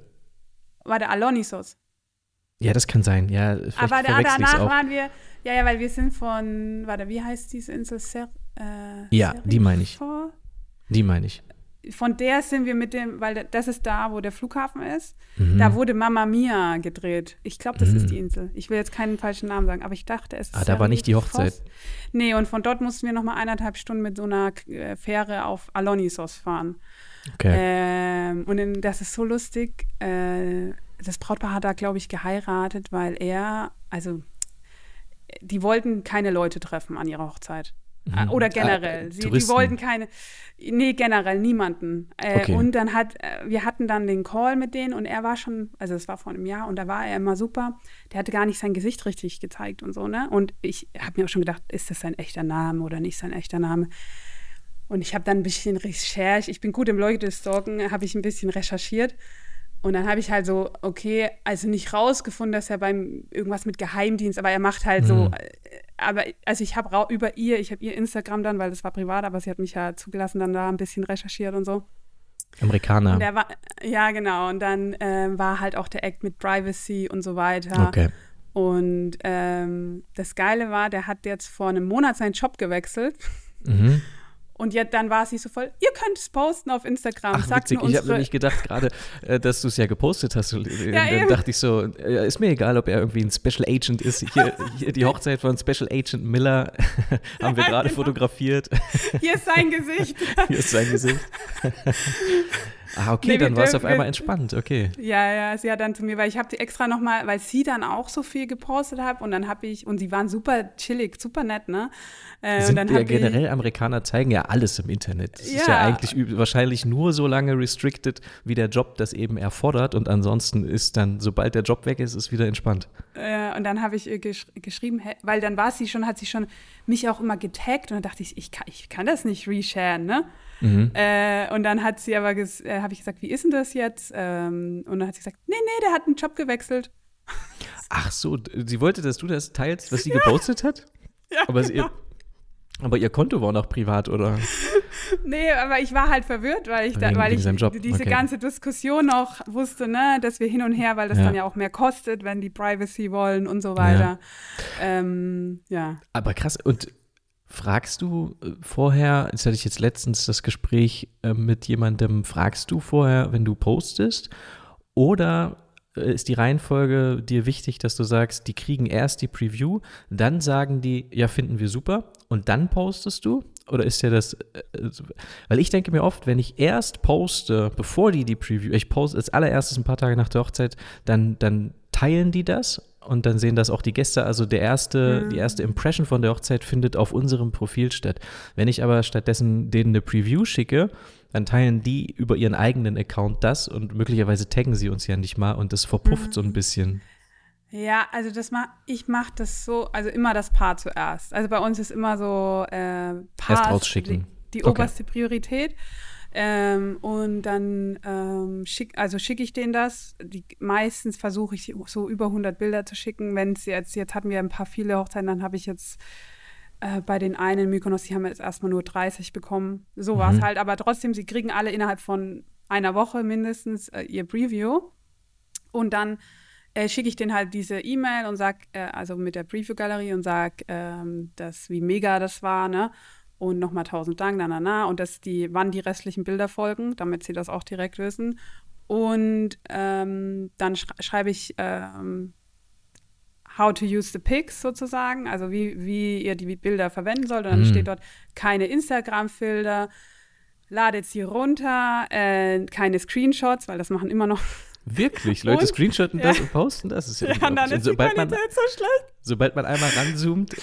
War der Alonisos. Ja, das kann sein. Ja, Aber da, danach auch. waren wir, ja, ja, weil wir sind von, warte, wie heißt diese Insel? Ser, äh, Ja, die meine ich. Serifor? Die meine ich. Von der sind wir mit dem, weil das ist da, wo der Flughafen ist. Mhm. Da wurde Mamma Mia gedreht. Ich glaube, das Mhm. ist die Insel. Ich will jetzt keinen falschen Namen sagen, aber ich dachte, es ist. Ah, da war nicht die. Hochzeit. Nee, und von dort mussten wir noch mal eineinhalb Stunden mit so einer äh, Fähre auf Alonisos fahren. Okay. Ähm, und in, das ist so lustig. Äh, das Brautpaar hat da, glaube ich, geheiratet, weil er, also, die wollten keine Leute treffen an ihrer Hochzeit. Mhm. Äh, Oder Ah, generell. äh, Sie, die wollten keine, nee, generell niemanden. Äh, Okay. Und dann hat, äh, wir hatten dann den Call mit denen und er war schon, also es war vor einem Jahr und da war er immer super. Der hatte gar nicht sein Gesicht richtig gezeigt und so, ne? Und ich habe mir auch schon gedacht, ist das sein echter Name oder nicht sein echter Name? Und ich habe dann ein bisschen Recherche, ich bin gut im Leute stalken, habe ich ein bisschen recherchiert. Und dann habe ich halt so, okay, also nicht rausgefunden, dass er beim irgendwas mit Geheimdienst, aber er macht halt so, Mhm. äh, aber also ich habe über ihr, ich habe ihr Instagram dann, weil das war privat, aber sie hat mich ja zugelassen, dann da ein bisschen recherchiert und so. Amerikaner. Und war, ja genau, und dann ähm, war halt auch der Act mit Privacy und so weiter. Okay. Und ähm, das Geile war, der hat jetzt vor einem Monat seinen Job gewechselt. Mhm. Und jetzt, dann war sie so voll, ihr könnt es posten auf Instagram. Ach, Sagt witzig. Ich habe nämlich gedacht gerade, äh, dass du es ja gepostet hast. Und, äh, Ja, dann eben. dachte ich so, äh, ist mir egal, ob er irgendwie ein Special Agent ist. Hier, hier die Hochzeit von Special Agent Miller haben wir Ja, gerade genau. fotografiert. hier ist sein Gesicht. Hier ist sein Gesicht. Ah, okay, Nee, dann war es auf einmal entspannt. Okay. Ja, ja, sie hat dann zu mir, weil ich habe die extra nochmal, weil sie dann auch so viel gepostet hat und dann habe ich, und sie waren super chillig, super nett, ne? Äh, Sind ja habe ich, generell Amerikaner zeigen ja alles im Internet. Das ist Ja. ja eigentlich wahrscheinlich nur so lange restricted, wie der Job das eben erfordert. Und ansonsten ist dann, sobald der Job weg ist, ist wieder entspannt. äh, und dann habe ich ihr gesch geschrieben, weil dann war sie schon, hat sie schon mich auch immer getaggt und dann dachte ich, ich kann, ich kann das nicht resharen, ne? Mhm. Äh, und dann hat sie aber, äh, habe ich gesagt, wie ist denn das jetzt? Ähm, und dann hat sie gesagt, nee, nee, der hat einen Job gewechselt. Ach so, sie wollte, dass du das teilst, was sie gepostet hat? Ja, Aber, sie, genau. aber ihr Konto war noch privat, oder? Nee, aber ich war halt verwirrt, weil ich, da, Wegen- weil wegen ich diese okay. ganze Diskussion noch wusste, ne, dass wir hin und her, weil das Ja. dann ja auch mehr kostet, wenn die Privacy wollen und so weiter. Ähm, ja. Aber krass, und fragst du äh, vorher, jetzt hatte ich jetzt letztens das Gespräch äh, mit jemandem, fragst du vorher, wenn du postest? Oder äh, ist die Reihenfolge dir wichtig, dass du sagst, die kriegen erst die Preview, dann sagen die, ja, finden wir super, und dann postest du? Oder ist ja das, weil ich denke mir oft, wenn ich erst poste, bevor die die Preview, ich poste als allererstes ein paar Tage nach der Hochzeit, dann, dann teilen die das und dann sehen das auch die Gäste. Also der erste, Mhm. die erste Impression von der Hochzeit findet auf unserem Profil statt. Wenn ich aber stattdessen denen eine Preview schicke, dann teilen die über ihren eigenen Account das und möglicherweise taggen sie uns ja nicht mal und das verpufft so ein bisschen. Ja, also das mach, ich mache das so, also immer das Paar zuerst. Also bei uns ist immer so äh, Paar Erst rausschicken. die, die Okay. oberste Priorität. Ähm, und dann ähm, schick, also schicke ich denen das. Die, meistens versuche ich so über 100 Bilder zu schicken. Wenn es jetzt, jetzt hatten wir ein paar viele Hochzeiten, dann habe ich jetzt äh, bei den einen Mykonos, die haben jetzt erstmal nur 30 bekommen. So war es Mhm. halt. Aber trotzdem, sie kriegen alle innerhalb von einer Woche mindestens äh, ihr Preview. Und dann äh, schicke ich denen halt diese E-Mail und sag, äh, also mit der Preview-Galerie und sag, ähm, dass, wie mega das war, ne? Und nochmal tausend Dank, na, na, na. Und dass die, wann die restlichen Bilder folgen, damit sie das auch direkt wissen. Und ähm, dann sch schreibe ich ähm, how to use the pics sozusagen, also wie, wie ihr die Bilder verwenden sollt. Und dann Mhm. steht dort keine Instagram-Filter, ladet sie runter, äh, keine Screenshots, weil das machen immer noch. Wirklich, Leute Und? screenshotten Ja. das und posten das. ist ja, Ja, dann ist die sobald, man, Qualität so schlecht. sobald man einmal ranzoomt,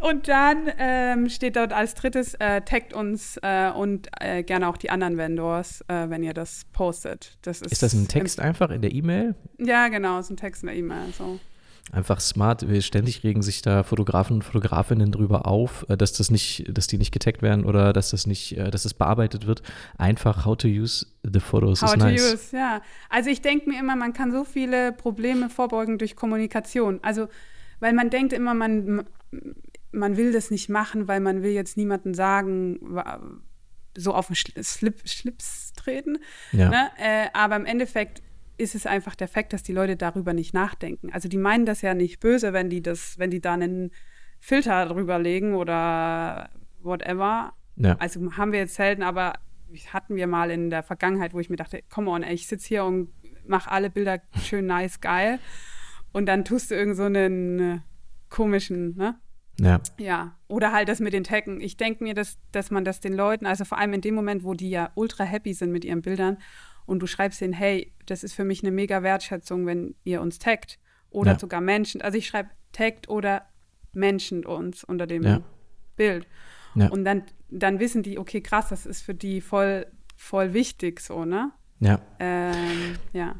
Und dann ähm, steht dort als drittes, äh, taggt uns äh, und äh, gerne auch die anderen Vendors, äh, wenn ihr das postet. Das ist, ist das ein Text einfach in der E-Mail? Ja, genau, ist ein Text in der E-Mail. So. Einfach smart. Ständig regen sich da Fotografen und Fotografinnen drüber auf, äh, dass das nicht, dass die nicht getaggt werden oder dass das nicht, äh, dass das bearbeitet wird. Einfach how to use the photos how is nice. How to use, ja. Also ich denke mir immer, man kann so viele Probleme vorbeugen durch Kommunikation. Also weil man denkt immer, man man will das nicht machen, weil man will jetzt niemanden sagen, so auf den Schlip, Schlips treten. Ja. Ne? Äh, aber im Endeffekt ist es einfach der Fakt, dass die Leute darüber nicht nachdenken. Also die meinen das ja nicht böse, wenn die das, wenn die da einen Filter drüber legen oder whatever. Ja. Also haben wir jetzt selten, aber hatten wir mal in der Vergangenheit, wo ich mir dachte, come on, ey, ich sitze hier und mache alle Bilder schön nice, geil. Und dann tust du irgend so einen komischen, ne? Ja. Ja. Oder halt das mit den Taggen. Ich denke mir, dass, dass man das den Leuten, also vor allem in dem Moment, wo die ja ultra happy sind mit ihren Bildern und du schreibst denen, hey, das ist für mich eine mega Wertschätzung, wenn ihr uns taggt. Oder ja. sogar Menschen. Also ich schreibe taggt oder Menschen uns unter dem ja. Bild. Ja. Und dann, dann wissen die, okay, krass, das ist für die voll, voll wichtig so, ne? Ja. Ähm, ja.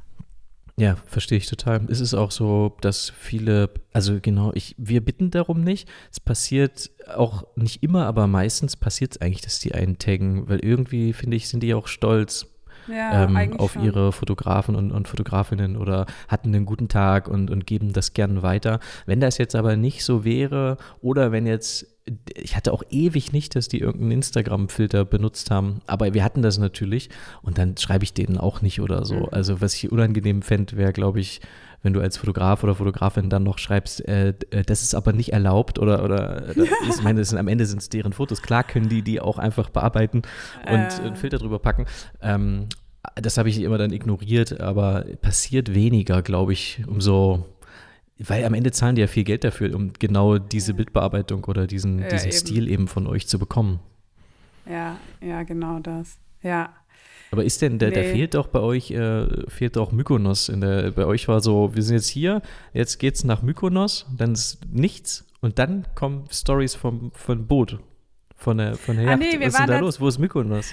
Ja, verstehe ich total. Es ist auch so, dass viele, also genau, ich, wir bitten darum nicht. Es passiert auch nicht immer, aber meistens passiert es eigentlich, dass die einen taggen, weil irgendwie, finde ich, sind die auch stolz ja, ähm, auf schon. ihre Fotografen und, und, Fotografinnen oder hatten einen guten Tag und, und geben das gern weiter. Wenn das jetzt aber nicht so wäre oder wenn jetzt ich hatte auch ewig nicht, dass die irgendeinen Instagram-Filter benutzt haben, aber wir hatten das natürlich und dann schreibe ich denen auch nicht oder so. Mhm. Also was ich unangenehm fände, wäre, glaube ich, wenn du als Fotograf oder Fotografin dann noch schreibst, äh, äh das ist aber nicht erlaubt oder, oder äh, ich meine, sind, am Ende sind es deren Fotos. Klar können die die auch einfach bearbeiten und äh. einen Filter drüber packen. Ähm, das habe ich immer dann ignoriert, aber passiert weniger, glaube ich, umso weil am Ende zahlen die ja viel Geld dafür, um genau diese Bildbearbeitung oder diesen, ja, diesen eben. Stil eben von euch zu bekommen. Ja, ja, genau das. Ja. Aber ist denn, der, nee. der fehlt doch bei euch, äh, fehlt doch Mykonos. In der, bei euch war so, wir sind jetzt hier, jetzt geht's nach Mykonos, dann ist nichts und dann kommen Stories vom, vom Boot, von der, von der ah, Yacht. Nee, Was ist denn da los? Wo ist Mykonos?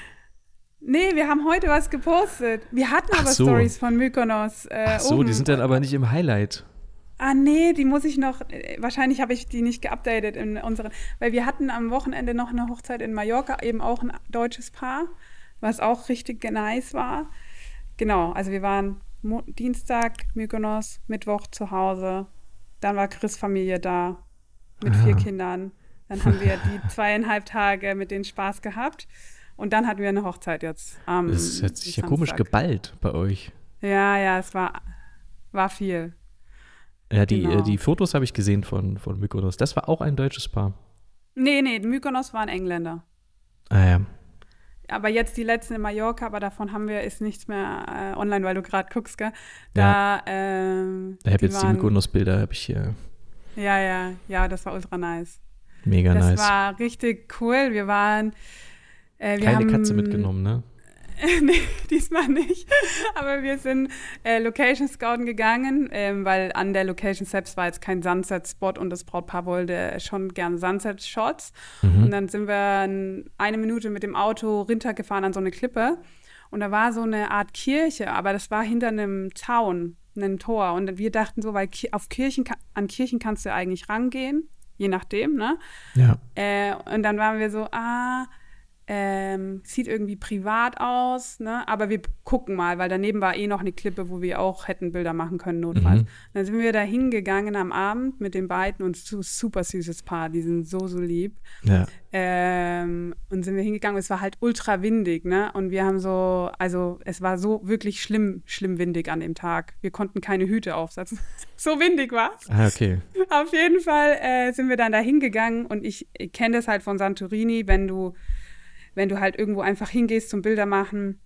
Nee, wir haben heute was gepostet. Wir hatten aber so. Stories von Mykonos. Äh, Ach so, oben. die sind dann aber nicht im Highlight. Ah, nee, die muss ich noch, äh, wahrscheinlich habe ich die nicht geupdatet in unseren, weil wir hatten am Wochenende noch eine Hochzeit in Mallorca, eben auch ein deutsches Paar, was auch richtig nice war. Genau, also wir waren Mo Dienstag Mykonos, Mittwoch zu Hause, dann war Chris Familie da mit ah. vier Kindern. Dann haben wir die zweieinhalb Tage mit denen Spaß gehabt. Und dann hatten wir eine Hochzeit jetzt. Das hat sich ja komisch geballt bei euch. Ja, ja, es war, war viel. Ja, die, äh, genau. die Fotos habe ich gesehen von, von Mykonos. Das war auch ein deutsches Paar. Nee, nee, Mykonos war ein Engländer. Ah ja. Aber jetzt die letzten in Mallorca, aber davon haben wir, ist nichts mehr äh, online, weil du gerade guckst, gell? Da, ja. ähm, ich habe jetzt waren, die Mykonos-Bilder, habe ich hier. Ja, ja, ja, das war ultra nice. Mega das nice. Das war richtig cool. Wir waren. Äh, wir Keine haben, Katze mitgenommen, ne? nee, diesmal nicht. Aber wir sind äh, Location Scouten gegangen, ähm, weil an der Location selbst war jetzt kein Sunset-Spot und das Brautpaar wollte schon gerne Sunset-Shots. Mhm. Und dann sind wir eine Minute mit dem Auto runtergefahren an so eine Klippe. Und da war so eine Art Kirche, aber das war hinter einem Zaun, einem Tor. Und wir dachten so, weil auf Kirchen, an Kirchen kannst du eigentlich rangehen, je nachdem, ne? Ja. Äh, und dann waren wir so, ah, ähm, sieht irgendwie privat aus, ne? aber wir gucken mal, weil daneben war eh noch eine Klippe, wo wir auch hätten Bilder machen können, notfalls. Mhm. Dann sind wir da hingegangen am Abend mit den beiden und so super süßes Paar, die sind so, so lieb. Ja. Ähm, und sind wir hingegangen, es war halt ultra windig, ne? Und wir haben so, also es war so wirklich schlimm, schlimm windig an dem Tag. Wir konnten keine Hüte aufsetzen. so windig war es. Ah, okay. Auf jeden Fall äh, sind wir dann da hingegangen und ich, ich kenne das halt von Santorini, wenn du wenn du halt irgendwo einfach hingehst zum Bilder machen,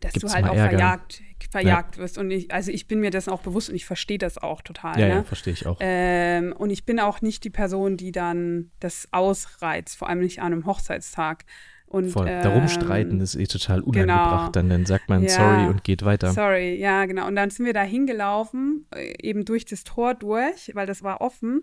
dass Gibt's du halt auch Ärger. verjagt, verjagt ja. wirst. Und ich, also ich bin mir das auch bewusst und ich verstehe das auch total. Ja, ne? ja verstehe ich auch. Ähm, und ich bin auch nicht die Person, die dann das ausreizt, vor allem nicht an einem Hochzeitstag. Und, Voll. Darum ähm, streiten ist eh total unangebracht. Genau. Dann, dann sagt man ja, sorry und geht weiter. Sorry, ja, genau. Und dann sind wir da hingelaufen, äh, eben durch das Tor durch, weil das war offen.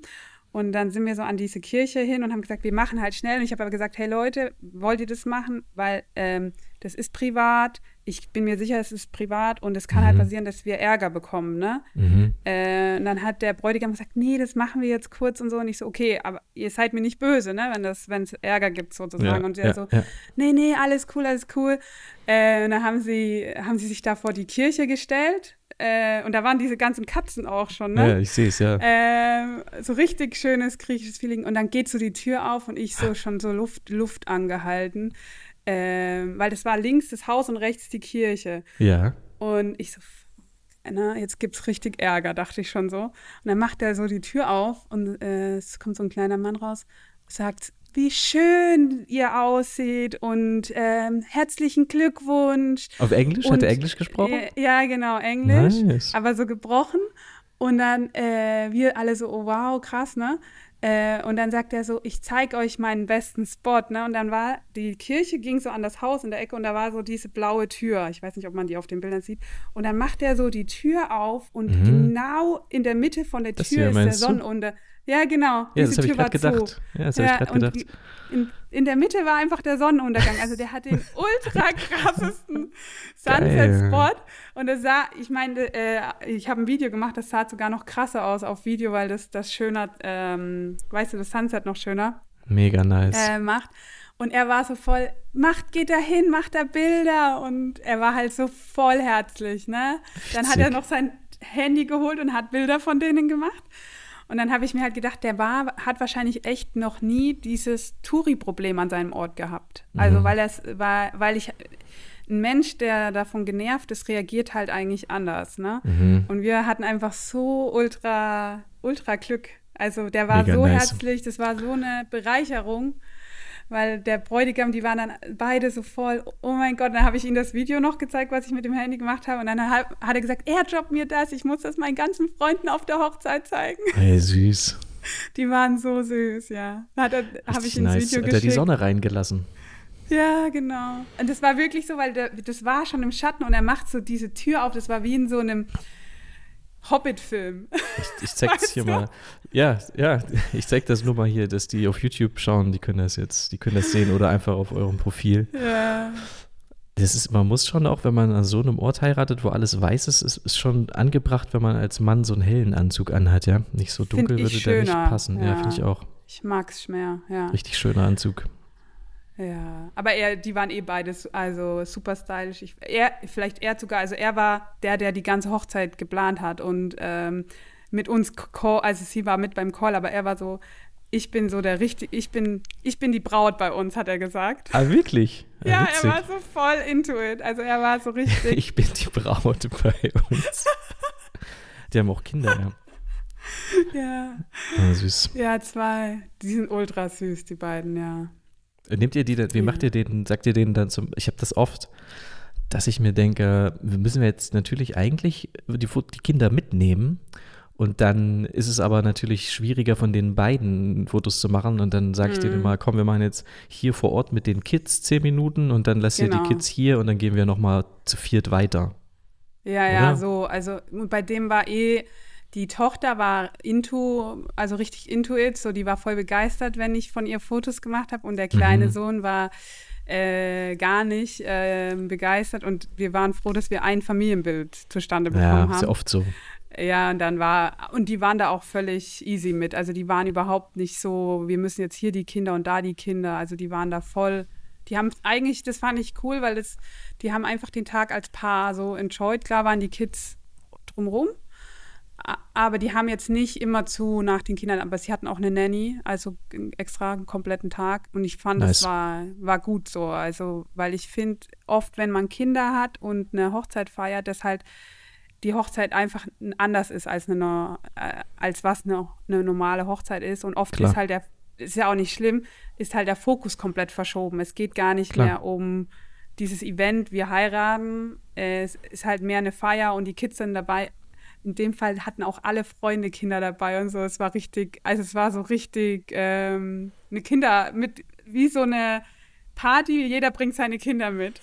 Und dann sind wir so an diese Kirche hin und haben gesagt, wir machen halt schnell. Und ich habe aber gesagt, hey Leute, wollt ihr das machen? Weil ähm, das ist privat. Ich bin mir sicher, es ist privat und es kann halt Mhm. halt passieren, dass wir Ärger bekommen, ne? Mhm. Äh, und dann hat der Bräutigam gesagt, nee, das machen wir jetzt kurz und so. Und ich so, okay, aber ihr seid mir nicht böse, ne? Wenn das, wenn es Ärger gibt sozusagen. Ja, und der ja, so, ja. nee, nee, alles cool, alles cool. Äh, und dann haben sie, haben sie sich da vor die Kirche gestellt. Äh, und da waren diese ganzen Katzen auch schon, ne? ja, ich sehe es, ja. Ähm, so richtig schönes griechisches Feeling. Und dann geht so die Tür auf und ich so schon so Luft, Luft angehalten. Ähm, weil das war links das Haus und rechts die Kirche. Ja. Und ich so, na, jetzt gibt's richtig Ärger, dachte ich schon so. Und dann macht er so die Tür auf und äh, es kommt so ein kleiner Mann raus, sagt, wie schön ihr aussieht und ähm, herzlichen Glückwunsch. Auf Englisch? Hat Und- er Englisch gesprochen? Äh, Ja, genau, Englisch. Nice. Aber so gebrochen. Und dann äh, wir alle so, oh wow, krass, ne? Äh, und dann sagt er so, ich zeige euch meinen besten Spot, ne? Und dann war, die Kirche ging so an das Haus in der Ecke und da war so diese blaue Tür. Ich weiß nicht, ob man die auf den Bildern sieht. Und dann macht er so die Tür auf und Mhm. genau in der Mitte von der Tür ist der? Sonnenunter. Ja, genau. Ja, das diese habe ich gerade zu. gedacht. Ja, das habe ich gerade gedacht. In, in der Mitte war einfach der Sonnenuntergang. Also der hat den ultra krassesten Sunset-Spot. Und es sah, ich meine, äh, ich habe ein Video gemacht, das sah sogar noch krasser aus auf Video, weil das das schöner, ähm, weißt du, das Sunset noch schöner Mega nice. äh, macht. Und er war so voll, macht, geht da hin, macht da Bilder. Und er war halt so voll herzlich, ne? Dann hat er noch sein Handy geholt und hat Bilder von denen gemacht. Und dann habe ich mir halt gedacht, der war, hat wahrscheinlich echt noch nie dieses Touri-Problem an seinem Ort gehabt. Also, Mhm. weil das war, weil ich, ein Mensch, der davon genervt ist, reagiert halt eigentlich anders, ne? Mhm. Und wir hatten einfach so ultra, ultra Glück. Also der war Mega so nice. herzlich, das war so eine Bereicherung, weil der Bräutigam, die waren dann beide so voll, oh mein Gott, dann habe ich ihm das Video noch gezeigt, was ich mit dem Handy gemacht habe und dann hat, hat er gesagt, er droppt mir das, ich muss das meinen ganzen Freunden auf der Hochzeit zeigen. Hey, süß. Die waren so süß, ja. Da hat er- habe ich das nice. Video Hat er geschickt. die Sonne reingelassen? Ja, genau. Und das war wirklich so, weil der, das war schon im Schatten und er macht so diese Tür auf, das war wie in so einem Hobbit-Film. Ich, ich zeig's Weißt hier du? mal. Ja, ja, ich zeig das nur mal hier, dass die auf YouTube schauen, die können das jetzt, die können das sehen oder einfach auf eurem Profil. ja. Das ist, man muss schon auch, wenn man an so einem Ort heiratet, wo alles weiß ist, ist, ist schon angebracht, wenn man als Mann so einen hellen Anzug anhat, ja. Nicht so dunkel würde der schöner, nicht passen. Ja, ja. finde ich auch. Ich mag's mehr, ja. Richtig schöner Anzug. Ja, aber er, die waren eh beides, also super stylisch. Ich, er, vielleicht er sogar, also er war der, der die ganze Hochzeit geplant hat und ähm, mit uns, Call, also sie war mit beim Call, aber er war so, ich bin so der richtige, ich bin, ich bin die Braut bei uns, hat er gesagt. Ah, wirklich? Ja, witzig. er war so voll into it. Also er war so richtig. Ich bin die Braut bei uns. die haben auch Kinder, ja. ja. Ah, süß. ja, zwei. Die sind ultra süß, die beiden, ja. Nehmt ihr die, denn- wie Ja. macht ihr den, sagt ihr denen dann zum, ich habe das oft, dass ich mir denke, wir müssen wir jetzt natürlich eigentlich die, die Kinder mitnehmen und dann ist es aber natürlich schwieriger von den beiden Fotos zu machen und dann sage ich denen Mhm. immer, komm, wir machen jetzt hier vor Ort mit den Kids zehn Minuten und dann lasst ihr Genau. die Kids hier und dann gehen wir nochmal zu viert weiter. Ja, ja, Oder? so. Also bei dem war eh, die Tochter war into, also richtig into it, so die war voll begeistert, wenn ich von ihr Fotos gemacht habe. Und der kleine Mhm. Sohn war äh, gar nicht äh, begeistert. Und wir waren froh, dass wir ein Familienbild zustande bekommen Ja, haben. ist ja oft so. Ja, und dann war, und die waren da auch völlig easy mit. Also die waren überhaupt nicht so, wir müssen jetzt hier die Kinder und da die Kinder. Also die waren da voll, die haben eigentlich, das fand ich cool, weil das, die haben einfach den Tag als Paar so enjoyed. Klar waren die Kids drumrum, aber die haben jetzt nicht immer zu nach den Kindern, aber sie hatten auch eine Nanny, also extra einen kompletten Tag. Und ich fand, Nice. das war, war gut so. Also, weil ich finde, oft, wenn man Kinder hat und eine Hochzeit feiert, dass halt die Hochzeit einfach anders ist als eine äh, als was eine, eine normale Hochzeit ist. Und oft Klar. ist halt der ist ja auch nicht schlimm ist halt der Fokus komplett verschoben. Es geht gar nicht Klar. mehr um dieses Event wir heiraten. Es ist halt mehr eine Feier und die Kids sind dabei. In dem Fall hatten auch alle Freunde Kinder dabei und so. Es war richtig also es war so richtig ähm, eine Kinder mit wie so eine Party. Jeder bringt seine Kinder mit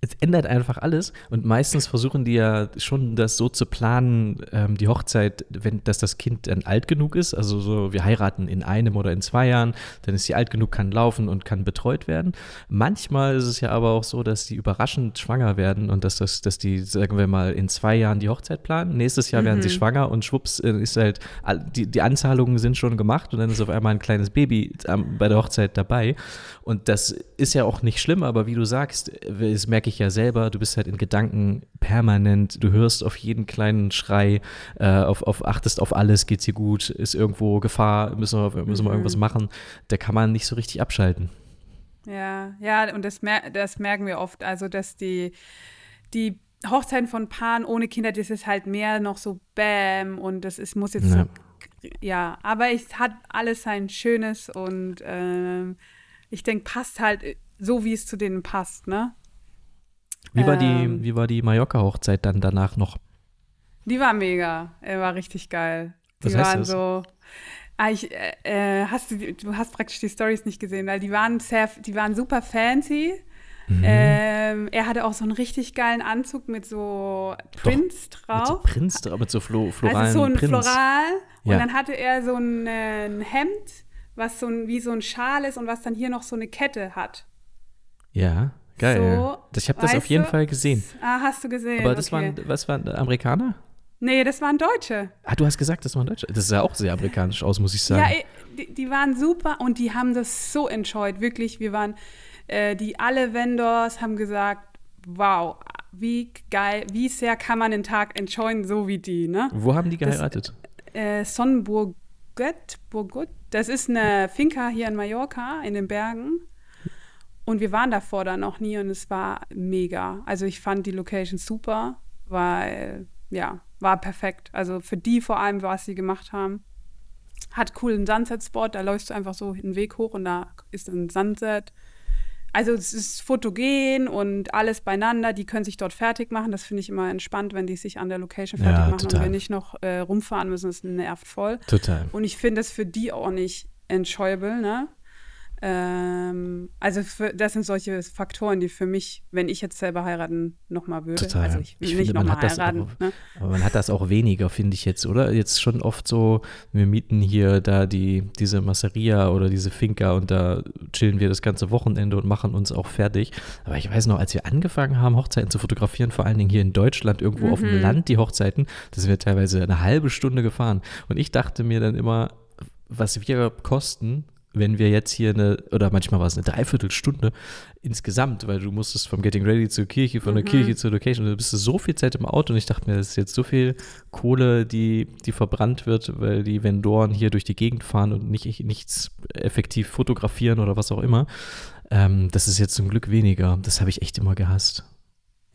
es ändert einfach alles und meistens versuchen die ja schon das so zu planen, ähm, die Hochzeit, wenn, dass das Kind dann alt genug ist, also so, wir heiraten in einem oder in zwei Jahren, dann ist sie alt genug, kann laufen und kann betreut werden. Manchmal ist es ja aber auch so, dass die überraschend schwanger werden und dass das, dass die, sagen wir mal, in zwei Jahren die Hochzeit planen. Nächstes Jahr mhm. werden sie mhm. schwanger und schwupps äh, ist halt, die, die Anzahlungen sind schon gemacht und dann ist auf einmal ein kleines Baby bei der Hochzeit dabei. Und das ist ja auch nicht schlimm, aber wie du sagst, das merke ich ja selber, du bist halt in Gedanken permanent, du hörst auf jeden kleinen Schrei, äh, auf, auf, achtest auf alles, geht's dir gut, ist irgendwo Gefahr, müssen wir, müssen wir irgendwas mhm. machen. Da kann man nicht so richtig abschalten. Ja, ja, und das, mer das merken wir oft, also dass die, die Hochzeiten von Paaren ohne Kinder, das ist halt mehr noch so Bäm und das ist, muss jetzt ja. so, ja, aber es hat alles sein Schönes und äh, ich denke, passt halt so, wie es zu denen passt, ne? Wie war ähm, die, wie war die Mallorca-Hochzeit dann danach noch? Die war mega. Er war richtig geil. Die Was heißt waren das? so. Ah, ich, äh, hast du, du hast praktisch die Stories nicht gesehen, weil die waren sehr, die waren super fancy. Mhm. Ähm, er hatte auch so einen richtig geilen Anzug mit so Prinz drauf. Mit so Prinz drauf, mit so Flo floralen Also so ein Prinz. Floral. Und ja. dann hatte er so ein, äh, ein Hemd was so ein, wie so ein Schal ist und was dann hier noch so eine Kette hat. Ja, geil. So, ich habe das auf jeden du? Fall gesehen. Ah, hast du gesehen. Aber das okay. waren, was waren Amerikaner? Nee, das waren Deutsche. Ah, du hast gesagt, das waren Deutsche. Das sah auch sehr amerikanisch aus, muss ich sagen. Ja, die, die waren super und die haben das so enjoyed. Wirklich, wir waren, äh, die alle Vendors haben gesagt, wow, wie geil, wie sehr kann man den Tag enjoyen, so wie die, ne? Wo haben die geheiratet? Das, äh, Sonnenburg Burgut, Burgut. Das ist eine Finca hier in Mallorca, in den Bergen. Und wir waren davor da noch nie und es war mega. Also ich fand die Location super, weil, ja, war perfekt. Also für die vor allem, was sie gemacht haben. Hat coolen Sunset-Spot, da läufst du einfach so den Weg hoch und da ist ein Sunset also es ist fotogen und alles beieinander. Die können sich dort fertig machen. Das finde ich immer entspannt, wenn die sich an der Location fertig ja, machen total. und wir nicht noch äh, rumfahren müssen. Das nervt voll. Total. Und ich finde es für die auch nicht enjoyable, ne? Ähm, also für, das sind solche Faktoren, die für mich, wenn ich jetzt selber heiraten, nochmal würde. Total. Also ich ich nicht nochmal heiraten. Auch, ne? Aber man hat das auch weniger, finde ich jetzt, oder? Jetzt schon oft so, wir mieten hier da die, diese Masseria oder diese Finca und da chillen wir das ganze Wochenende und machen uns auch fertig. Aber ich weiß noch, als wir angefangen haben, Hochzeiten zu fotografieren, vor allen Dingen hier in Deutschland, irgendwo mhm. auf dem mhm. Land die Hochzeiten, das sind wir teilweise eine halbe Stunde gefahren. Und ich dachte mir dann immer, was wir kosten, wenn wir jetzt hier eine, oder manchmal war es eine Dreiviertelstunde insgesamt, weil du musstest vom Getting Ready zur Kirche, von der mhm. Kirche zur Location, du bist so viel Zeit im Auto und ich dachte mir, das ist jetzt so viel Kohle, die, die verbrannt wird, weil die Vendoren hier durch die Gegend fahren und nicht, nichts effektiv fotografieren oder was auch immer. Ähm, das ist jetzt zum Glück weniger. Das habe ich echt immer gehasst.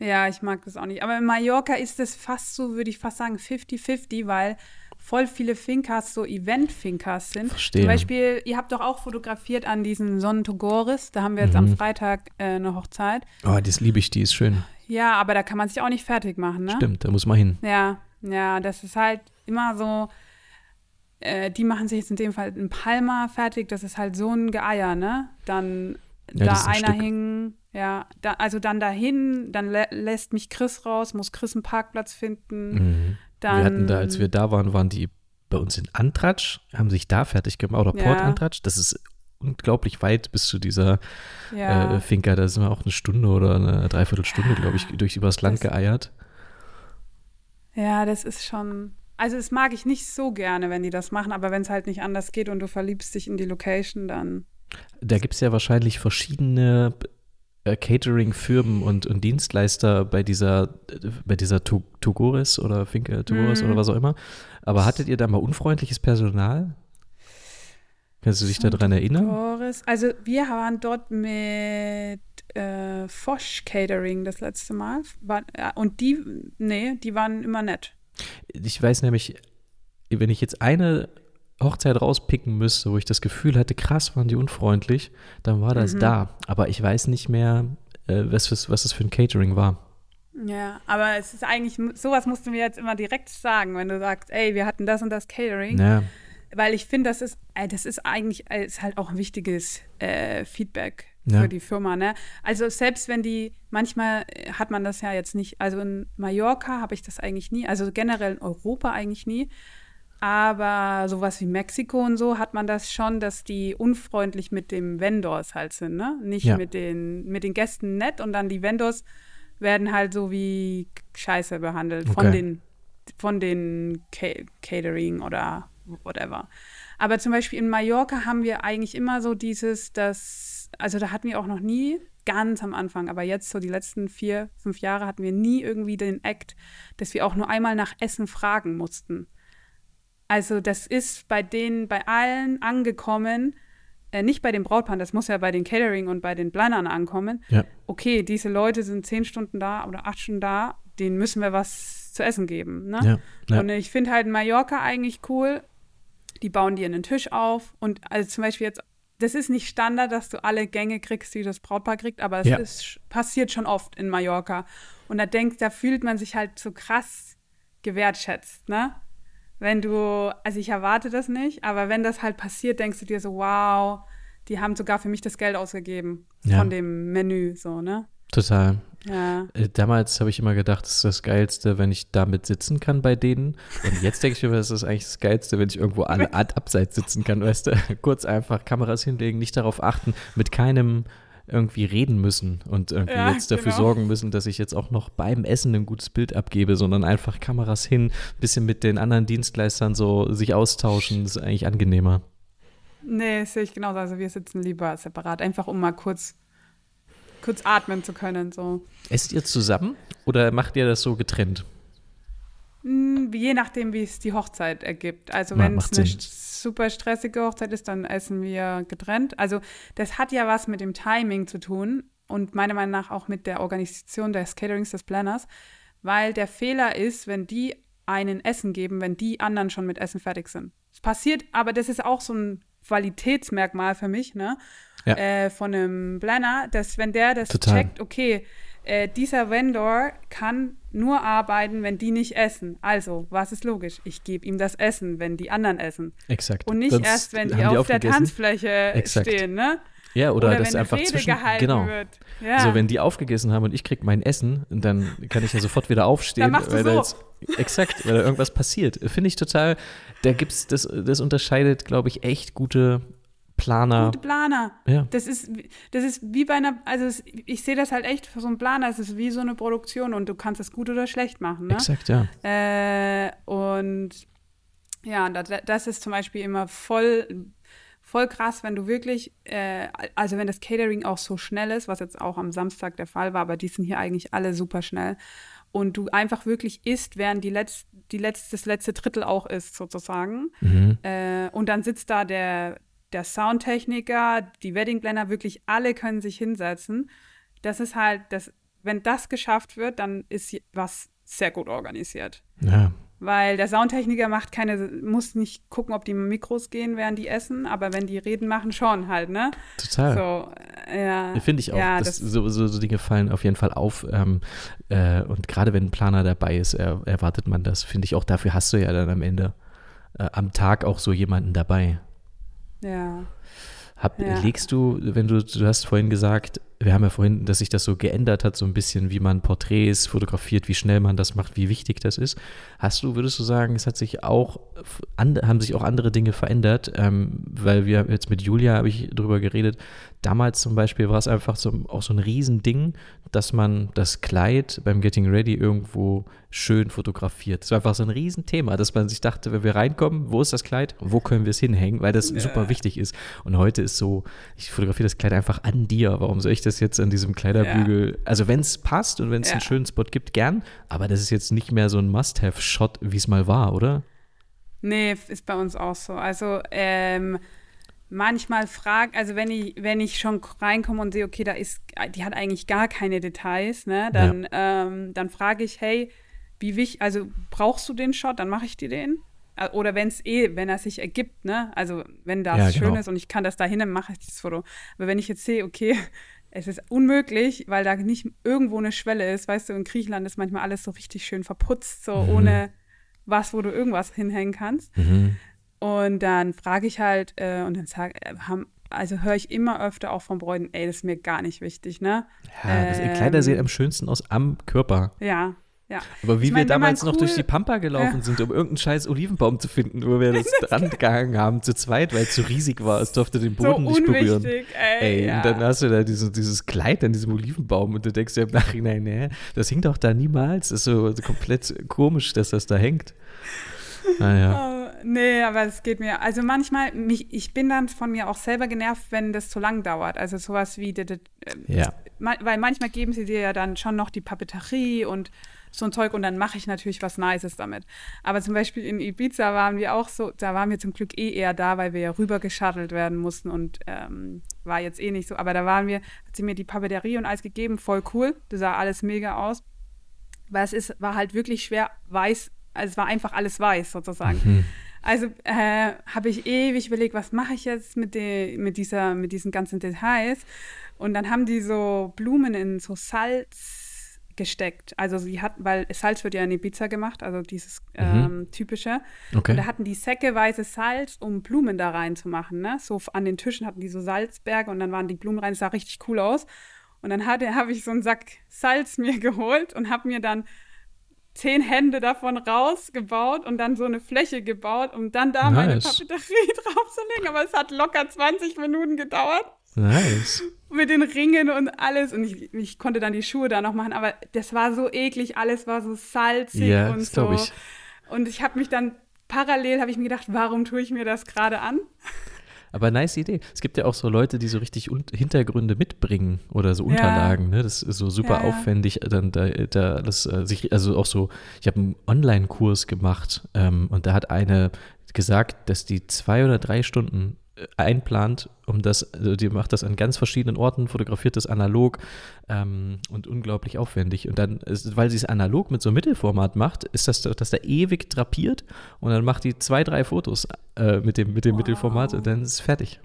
Ja, ich mag das auch nicht. Aber in Mallorca ist es fast so, würde ich fast sagen, 50-50, weil voll viele Finkers so Event-Finkers sind. Verstehe. Zum Beispiel, ihr habt doch auch fotografiert an diesem Sonnentogoris. Da haben wir jetzt mhm. am Freitag äh, eine Hochzeit. Oh, das liebe ich, die ist schön. Ja, aber da kann man sich auch nicht fertig machen, ne? Stimmt, da muss man hin. Ja, ja, das ist halt immer so. Äh, die machen sich jetzt in dem Fall in Palma fertig. Das ist halt so ein Geeier, ne? Dann ja, da ein einer hängen. Ja, da, also dann dahin, dann lä lässt mich Chris raus, muss Chris einen Parkplatz finden. Mhm. Dann, wir hatten da, als wir da waren, waren die bei uns in Antratsch, haben sich da fertig gemacht, oder Port ja. Antratsch. Das ist unglaublich weit bis zu dieser ja. äh, Finca. Da sind wir auch eine Stunde oder eine Dreiviertelstunde, glaube ich, durch übers Land das, geeiert. Ja, das ist schon. Also, das mag ich nicht so gerne, wenn die das machen, aber wenn es halt nicht anders geht und du verliebst dich in die Location, dann. Da gibt es ja wahrscheinlich verschiedene äh, Catering-Firmen und, und Dienstleister bei dieser, bei dieser Tugoris oder Finke Tugoris mm. oder was auch immer. Aber hattet ihr da mal unfreundliches Personal? Kannst du dich daran erinnern? Tugoris. Also wir waren dort mit äh, Fosch Catering das letzte Mal. War, und die, nee, die waren immer nett. Ich weiß nämlich, wenn ich jetzt eine Hochzeit rauspicken müsste, wo ich das Gefühl hatte, krass, waren die unfreundlich, dann war das mhm. da. Aber ich weiß nicht mehr, äh, was, was, was das für ein Catering war. Ja, aber es ist eigentlich, sowas musst du mir jetzt immer direkt sagen, wenn du sagst, ey, wir hatten das und das Catering. Ja. Weil ich finde, das ist, das ist eigentlich ist halt auch ein wichtiges äh, Feedback ja. für die Firma, ne? Also selbst wenn die, manchmal hat man das ja jetzt nicht, also in Mallorca habe ich das eigentlich nie, also generell in Europa eigentlich nie, aber sowas wie Mexiko und so hat man das schon, dass die unfreundlich mit dem Vendors halt sind, ne? Nicht ja. mit, den, mit den Gästen nett und dann die Vendors werden halt so wie Scheiße behandelt okay. von den, von den Catering oder whatever. Aber zum Beispiel in Mallorca haben wir eigentlich immer so dieses, dass, also da hatten wir auch noch nie, ganz am Anfang, aber jetzt so die letzten vier, fünf Jahre hatten wir nie irgendwie den Act, dass wir auch nur einmal nach Essen fragen mussten. Also das ist bei denen, bei allen angekommen, äh, nicht bei den Brautpaaren, das muss ja bei den Catering und bei den Plannern ankommen. Ja. Okay, diese Leute sind zehn Stunden da oder acht Stunden da, denen müssen wir was zu essen geben. Ne? Ja, ja. Und ich finde halt Mallorca eigentlich cool. Die bauen dir einen Tisch auf und also zum Beispiel jetzt, das ist nicht Standard, dass du alle Gänge kriegst, die das Brautpaar kriegt, aber es ist, passiert schon oft in Mallorca. Und da denkt, da fühlt man sich halt so krass gewertschätzt, ne? Wenn du, also ich erwarte das nicht, aber wenn das halt passiert, denkst du dir so, wow, die haben sogar für mich das Geld ausgegeben ja. von dem Menü, so, ne? Total. Ja. Äh, damals habe ich immer gedacht, das ist das Geilste, wenn ich damit sitzen kann bei denen. Und jetzt denke ich mir, das ist eigentlich das Geilste, wenn ich irgendwo alle abseits sitzen kann, weißt du? Kurz einfach Kameras hinlegen, nicht darauf achten, mit keinem irgendwie reden müssen und irgendwie ja, jetzt dafür genau. sorgen müssen, dass ich jetzt auch noch beim Essen ein gutes Bild abgebe, sondern einfach Kameras hin, ein bisschen mit den anderen Dienstleistern so sich austauschen, ist eigentlich angenehmer. Nee, sehe ich genauso. Also wir sitzen lieber separat, einfach um mal kurz, kurz atmen zu können. So. Esst ihr zusammen oder macht ihr das so getrennt? Hm, je nachdem, wie es die Hochzeit ergibt. Also wenn es super stressige Hochzeit ist, dann essen wir getrennt. Also das hat ja was mit dem Timing zu tun und meiner Meinung nach auch mit der Organisation des Caterings, des Planners, weil der Fehler ist, wenn die einen Essen geben, wenn die anderen schon mit Essen fertig sind. Es passiert, aber das ist auch so ein Qualitätsmerkmal für mich, ne? Ja. Äh, von einem Planner, dass wenn der das Total. checkt, okay, äh, dieser Vendor kann nur arbeiten, wenn die nicht essen. Also, was ist logisch? Ich gebe ihm das Essen, wenn die anderen essen. Exakt. Und nicht Sonst erst, wenn die auf der Tanzfläche Exakt. stehen, ne? Ja, oder, oder dass einfach Rede zwischen genau. Wird. Ja. So, wenn die aufgegessen haben und ich kriege mein Essen, dann kann ich ja sofort wieder aufstehen, dann weil so. da jetzt, exakt, weil da irgendwas passiert. Finde ich total, da gibt's das das unterscheidet, glaube ich, echt gute Planer. Gute Planer. Ja. Das ist, das ist wie bei einer, also es, ich sehe das halt echt für so einen Planer, es ist wie so eine Produktion und du kannst das gut oder schlecht machen. Ne? Exakt, ja. Äh, und ja, das, das ist zum Beispiel immer voll, voll krass, wenn du wirklich, äh, also wenn das Catering auch so schnell ist, was jetzt auch am Samstag der Fall war, aber die sind hier eigentlich alle super schnell und du einfach wirklich isst, während die, Letz-, die Letz-, das letzte Drittel auch ist, sozusagen. Mhm. Äh, und dann sitzt da der, der Soundtechniker, die Wedding Planner, wirklich alle können sich hinsetzen. Das ist halt, das, wenn das geschafft wird, dann ist was sehr gut organisiert. Ja. Weil der Soundtechniker macht keine, muss nicht gucken, ob die Mikros gehen, während die essen, aber wenn die reden machen, schon halt, ne? Total. So, ja. Finde ich auch. Ja, das, das so, so, so, Dinge fallen auf jeden Fall auf. Ähm, äh, und gerade wenn ein Planer dabei ist, er, erwartet man das. Finde ich auch, dafür hast du ja dann am Ende äh, am Tag auch so jemanden dabei. Ja. Hab, ja. Legst du, wenn du, du hast vorhin gesagt, wir haben ja vorhin, dass sich das so geändert hat, so ein bisschen, wie man Porträts fotografiert, wie schnell man das macht, wie wichtig das ist. Hast du, würdest du sagen, es hat sich auch, haben sich auch andere Dinge verändert? Ähm, weil wir jetzt mit Julia habe ich drüber geredet. Damals zum Beispiel war es einfach so, auch so ein Riesending, dass man das Kleid beim Getting Ready irgendwo schön fotografiert. Das war einfach so ein Riesenthema, dass man sich dachte, wenn wir reinkommen, wo ist das Kleid? Wo können wir es hinhängen? Weil das ja. super wichtig ist. Und heute ist so, ich fotografiere das Kleid einfach an dir. Warum soll ich das jetzt an diesem Kleiderbügel? Ja. Also wenn es passt und wenn es ja. einen schönen Spot gibt, gern. Aber das ist jetzt nicht mehr so ein Must-Have-Shot, wie es mal war, oder? Nee, ist bei uns auch so. Also ähm, manchmal frage, also wenn ich, wenn ich schon reinkomme und sehe, okay, da ist, die hat eigentlich gar keine Details, ne, dann, ähm, dann frage ich, hey, wie wichtig, also brauchst du den Shot, dann mache ich dir den. Oder wenn es eh, wenn er sich ergibt, ne? Also wenn das ja, schön genau. ist und ich kann das dahin, dann mache ich das Foto. Aber wenn ich jetzt sehe, okay, es ist unmöglich, weil da nicht irgendwo eine Schwelle ist, weißt du, in Griechenland ist manchmal alles so richtig schön verputzt, so mhm. ohne was, wo du irgendwas hinhängen kannst. Mhm. Und dann frage ich halt, äh, und dann sag, äh, haben, also höre ich immer öfter auch von Bräuten, ey, das ist mir gar nicht wichtig, ne? Ja, das, Kleider sehen am schönsten aus am Körper. Ja, ja. Aber wie Ich mein, wir damals man noch durch cool- die Pampa gelaufen sind, um irgendeinen scheiß Olivenbaum zu finden, wo wir das dran gehangen haben, zu zweit, weil es zu riesig war, es durfte den So Boden nicht berühren. ey. Ey, ja. und dann hast du da dieses, dieses Kleid an diesem Olivenbaum und du denkst dir im Nachhinein, nee, das hing doch da niemals. Das ist so, so komplett komisch, dass das da hängt. Naja. Oh, nee, aber es geht mir. Also manchmal, mich, ich bin dann von mir auch selber genervt, wenn das zu lang dauert. Also sowas wie, Ja. weil manchmal geben sie dir ja dann schon noch die Papeterie und so ein Zeug und dann mache ich natürlich was Nices damit. Aber zum Beispiel in Ibiza waren wir auch so, da waren wir zum Glück eh eher da, weil wir ja rüber geschattelt werden mussten und ähm, war jetzt eh nicht so. Aber da waren wir, hat sie mir die Papeterie und alles gegeben, voll cool. Das sah alles mega aus. Weil es ist, war halt wirklich schwer weiß, also es war einfach alles weiß sozusagen. Mhm. Also äh, habe ich ewig überlegt, was mache ich jetzt mit, de, mit, dieser, mit diesen ganzen Details. Und dann haben die so Blumen in so Salz gesteckt. Also sie hatten, weil Salz wird ja in Ibiza gemacht, also dieses ähm, typische. Und Okay. da hatten die säckeweise Salz, um Blumen da reinzumachen. Ne? So an den Tischen hatten die so Salzberge und dann waren die Blumen rein. Das sah richtig cool aus. Und dann habe ich so einen Sack Salz mir geholt und habe mir dann zehn Hände davon rausgebaut und dann so eine Fläche gebaut, um dann da meine Nice. Papeterie draufzulegen. Aber es hat locker 20 Minuten gedauert Nice. mit den Ringen und alles. Und ich, ich konnte dann die Schuhe da noch machen, aber das war so eklig, alles war so salzig Ja, und das so. glaube ich. Und ich habe mich dann parallel habe ich mir gedacht, warum tue ich mir das gerade an? Aber nice Idee. Es gibt ja auch so Leute, die so richtig Hintergründe mitbringen oder so Unterlagen. Ne? Das ist so super Ja, ja. aufwendig. Dann da, da das äh, sich also auch so. Ich habe einen Online-Kurs gemacht ähm, und da hat eine gesagt, dass die zwei oder drei Stunden einplant, um das, also die macht das an ganz verschiedenen Orten, fotografiert das analog ähm, und unglaublich aufwendig. Und dann, ist, weil sie es analog mit so einem Mittelformat macht, ist das, das da ewig drapiert und dann macht die zwei, drei Fotos äh, mit dem, mit dem Wow. Mittelformat und dann ist es fertig.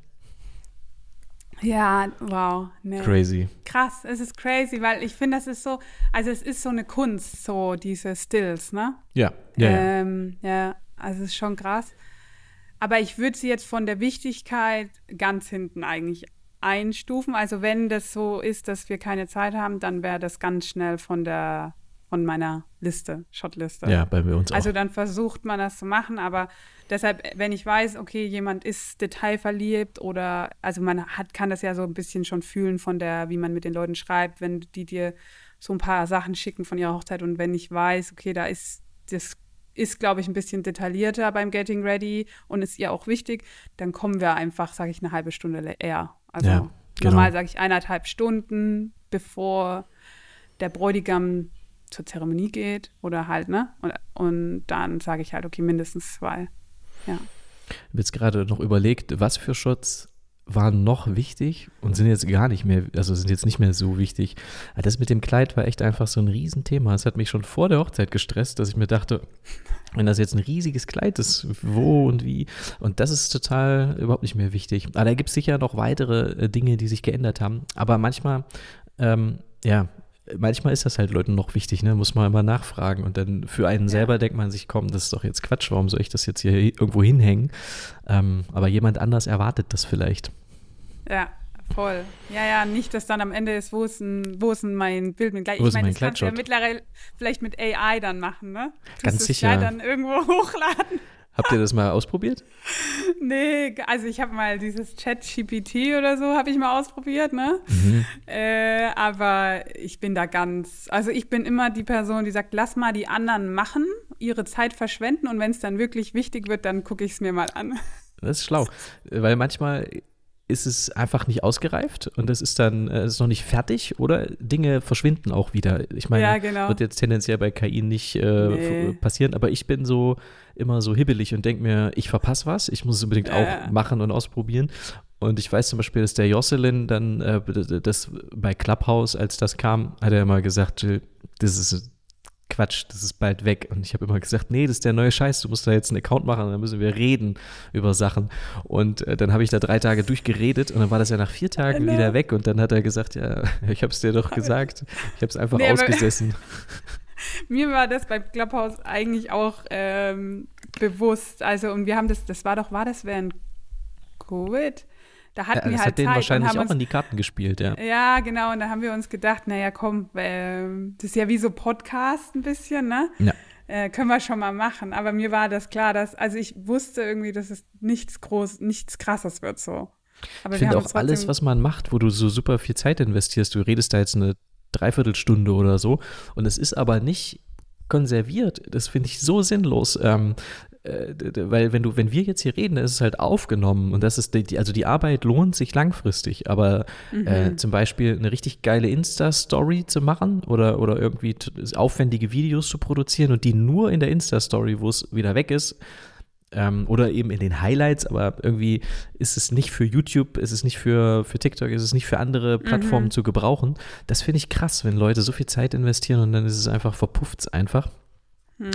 Ja, wow. Nee. Crazy. Krass, es ist crazy, weil ich finde, das ist so, also es ist so eine Kunst, so diese Stills, ne? Ja, ja, ja. Ähm, ja, also es ist schon krass. Aber ich würde sie jetzt von der Wichtigkeit ganz hinten eigentlich einstufen. Also wenn das so ist, dass wir keine Zeit haben, dann wäre das ganz schnell von der von meiner Liste, Shotliste. ja, bei uns auch. Also dann versucht man das zu machen, aber deshalb, wenn ich weiß, okay, jemand ist detailverliebt oder also man hat, kann das ja so ein bisschen schon fühlen von der, wie man mit den Leuten schreibt, wenn die dir so ein paar Sachen schicken von ihrer Hochzeit und wenn ich weiß, okay, da ist das ist, glaube ich, ein bisschen detaillierter beim Getting Ready und ist ihr auch wichtig, dann kommen wir einfach, sage ich, eine halbe Stunde eher. Also Ja, genau. normal sage ich eineinhalb Stunden, bevor der Bräutigam zur Zeremonie geht oder halt, ne? Und, und dann sage ich halt, okay, mindestens zwei. Ja. Ich habe jetzt gerade noch überlegt, was für Shots waren noch wichtig und sind jetzt gar nicht mehr, also sind jetzt nicht mehr so wichtig. Aber das mit dem Kleid war echt einfach so ein Riesenthema. Es hat mich schon vor der Hochzeit gestresst, dass ich mir dachte, wenn das jetzt ein riesiges Kleid ist, wo und wie. Und das ist total überhaupt nicht mehr wichtig. Aber da gibt es sicher noch weitere äh, Dinge, die sich geändert haben. Aber manchmal, ähm, ja, manchmal ist das halt Leuten noch wichtig, ne? Muss man immer nachfragen. Und dann für einen Ja. selber denkt man sich, komm, das ist doch jetzt Quatsch, warum soll ich das jetzt hier irgendwo hinhängen? Ähm, aber jemand anders erwartet das vielleicht. Ja, voll. Ja, ja, nicht, dass dann am Ende ist, wo ist denn, wo ist denn mein Bild mit gleich. Wo Ich meine, mein das kannst du ja mittlerweile vielleicht mit AI dann machen, ne? Tust Ganz sicher. Kleid dann irgendwo hochladen. Habt ihr das mal ausprobiert? Nee, also ich habe mal dieses Chat-GPT oder so, habe ich mal ausprobiert, ne? Mhm. Äh, aber ich bin da ganz, also ich bin immer die Person, die sagt, lass mal die anderen machen, ihre Zeit verschwenden und wenn es dann wirklich wichtig wird, dann gucke ich es mir mal an. Das ist schlau, weil manchmal ist es einfach nicht ausgereift und es ist dann äh, es ist noch nicht fertig oder Dinge verschwinden auch wieder. Ich meine, Ja, genau. wird jetzt tendenziell bei KI nicht äh, Nee. passieren, aber ich bin so immer so hibbelig und denke mir, ich verpasse was, ich muss es unbedingt Ja. auch machen und ausprobieren. Und ich weiß zum Beispiel, dass der Jocelyn dann äh, das bei Clubhouse, als das kam, hat er immer gesagt, das ist Quatsch, das ist bald weg. Und ich habe immer gesagt, nee, das ist der neue Scheiß, du musst da jetzt einen Account machen, dann müssen wir reden über Sachen. Und äh, dann habe ich da drei Tage durchgeredet und dann war das ja nach vier Tagen Genau. wieder weg und dann hat er gesagt, ja, ich habe es dir doch gesagt, ich habe es einfach Nee, ausgesessen. Mir war das beim Clubhouse eigentlich auch ähm, bewusst. Also, und wir haben das, das war doch, war das während Covid? Da hatten ja, wir halt hat denen Zeit wahrscheinlich auch uns, in die Karten gespielt, ja. Ja, genau. Und da haben wir uns gedacht, naja, komm, ähm, das ist ja wie so Podcast ein bisschen, ne? Ja. Äh, können wir schon mal machen. Aber mir war das klar, dass, also ich wusste irgendwie, dass es nichts groß, nichts krasses wird so. Aber Ich finde auch alles, was man macht, wo du so super viel Zeit investierst, du redest da jetzt eine Dreiviertelstunde oder so und es ist aber nicht konserviert. Das finde ich so sinnlos. Ähm, äh, weil wenn du, wenn wir jetzt hier reden, dann ist es halt aufgenommen und das ist die, also die Arbeit lohnt sich langfristig. Aber Mhm. äh, zum Beispiel eine richtig geile Insta-Story zu machen oder, oder irgendwie aufwendige Videos zu produzieren und die nur in der Insta-Story, wo es wieder weg ist, ähm, oder eben in den Highlights, aber irgendwie ist es nicht für YouTube, ist es nicht für, für TikTok, ist es nicht für andere Plattformen Mhm. zu gebrauchen. Das finde ich krass, wenn Leute so viel Zeit investieren und dann ist es einfach, verpufft es einfach. Hm.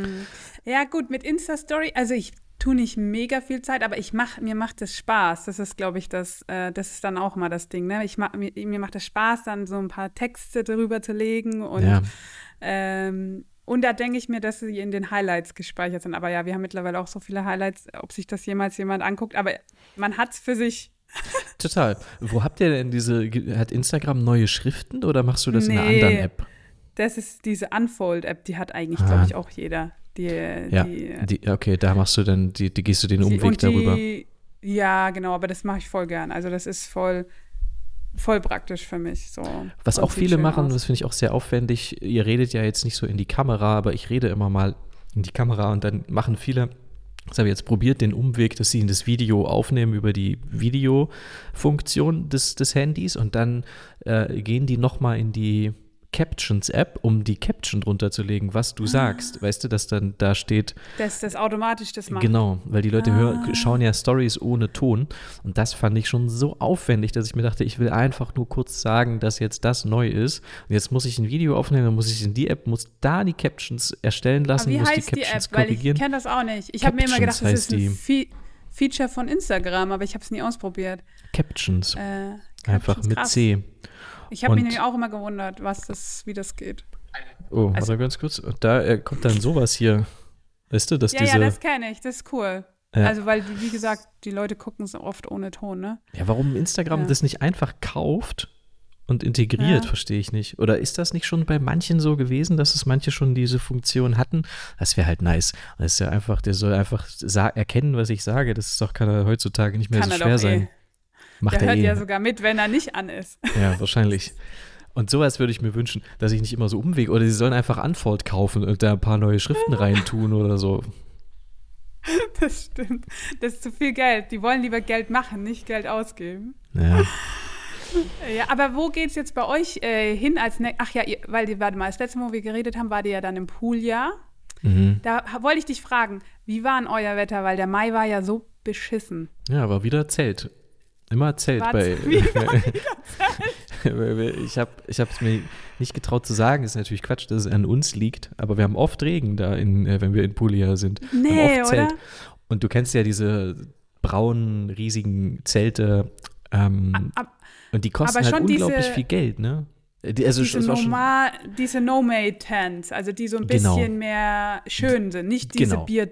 Ja, gut, mit Insta-Story, also ich tue nicht mega viel Zeit, aber ich mach, mir macht es Spaß. Das ist, glaube ich, das, äh, das ist dann auch mal das Ding. Ne? Ich mach, mir, mir macht es Spaß, dann so ein paar Texte drüber zu legen und ja. Ähm, und da denke ich mir, dass sie in den Highlights gespeichert sind. Aber ja, wir haben mittlerweile auch so viele Highlights, ob sich das jemals jemand anguckt. Aber man hat es für sich. Total. Wo habt ihr denn diese, hat Instagram neue Schriften oder machst du das in einer Nee. anderen App? Das ist diese Unfold-App, die hat eigentlich, Ah. glaube ich, auch jeder. Die, Ja, die, die, okay, da machst du dann, die, die gehst du den Umweg darüber. Ja, genau, aber das mache ich voll gern. Also das ist voll, voll praktisch für mich. So. Was Und auch viele machen, aus. das finde ich auch sehr aufwendig. Ihr redet ja jetzt nicht so in die Kamera, aber ich rede immer mal in die Kamera und dann machen viele, das habe ich jetzt probiert, den Umweg, dass sie in das Video aufnehmen über die Videofunktion des, des Handys und dann äh, gehen die nochmal in die Captions-App, um die Caption drunter zu legen, was du sagst. Weißt du, dass dann da steht, Dass das automatisch das macht. Genau, weil die Leute Ah. hören, schauen ja Stories ohne Ton. Und das fand ich schon so aufwendig, dass ich mir dachte, ich will einfach nur kurz sagen, dass jetzt das neu ist. Und jetzt muss ich ein Video aufnehmen, dann muss ich in die App, muss da die Captions erstellen lassen, Aber wie muss heißt die die, Captions App? Weil ich korrigieren. kenne das auch nicht. Ich habe mir immer gedacht, das ist ein Fe Feature von Instagram, aber ich habe es nie ausprobiert. Captions. Äh, einfach Captions, mit krass. C. Ich habe mich nämlich auch immer gewundert, was das, wie das geht. Oh, Also- warte ganz kurz. Da äh, kommt dann sowas hier. Weißt du, dass Ja, diese. ja, das kenne ich, das ist cool. Ja. Also, weil, wie gesagt, die Leute gucken es oft ohne Ton, ne? ja, warum Instagram Ja. das nicht einfach kauft und integriert, Ja. verstehe ich nicht. Oder ist das nicht schon bei manchen so gewesen, dass es manche schon diese Funktion hatten? Das wäre halt nice. Das ist ja einfach, der soll einfach erkennen, was ich sage. Das ist doch, kann er heutzutage nicht mehr Kann so er schwer sein. eh. Macht Der er hört eh. ja sogar mit, wenn er nicht an ist. Ja, wahrscheinlich. Und sowas würde ich mir wünschen, dass ich nicht immer so umweg oder sie sollen einfach Unfold kaufen und da ein paar neue Schriften reintun oder so. Das stimmt. Das ist zu viel Geld. Die wollen lieber Geld machen, nicht Geld ausgeben. Ja. Ja, aber wo geht's jetzt bei euch äh, hin als ne Ach ja, ihr, weil die, warte mal, das letzte Mal, wo wir geredet haben, war die ja dann im Pooljahr. Mhm. Da wollte ich dich fragen, wie war denn euer Wetter? Weil der Mai war ja so beschissen. Ja, war wieder Zelt. Immer Zelt War's bei. wieder ich habe ich es mir nicht getraut zu sagen, ist natürlich Quatsch, dass es an uns liegt, aber wir haben oft Regen da, in, äh, wenn wir in Puglia sind. Nee, oder? Und du kennst ja diese braunen, riesigen Zelte. Ähm, Ab, und die kosten halt unglaublich diese- viel Geld, ne? Die, also diese, es war schon, normal, diese No-Made-Tents, also die so ein Genau. bisschen mehr schön sind, nicht diese Genau. Bier.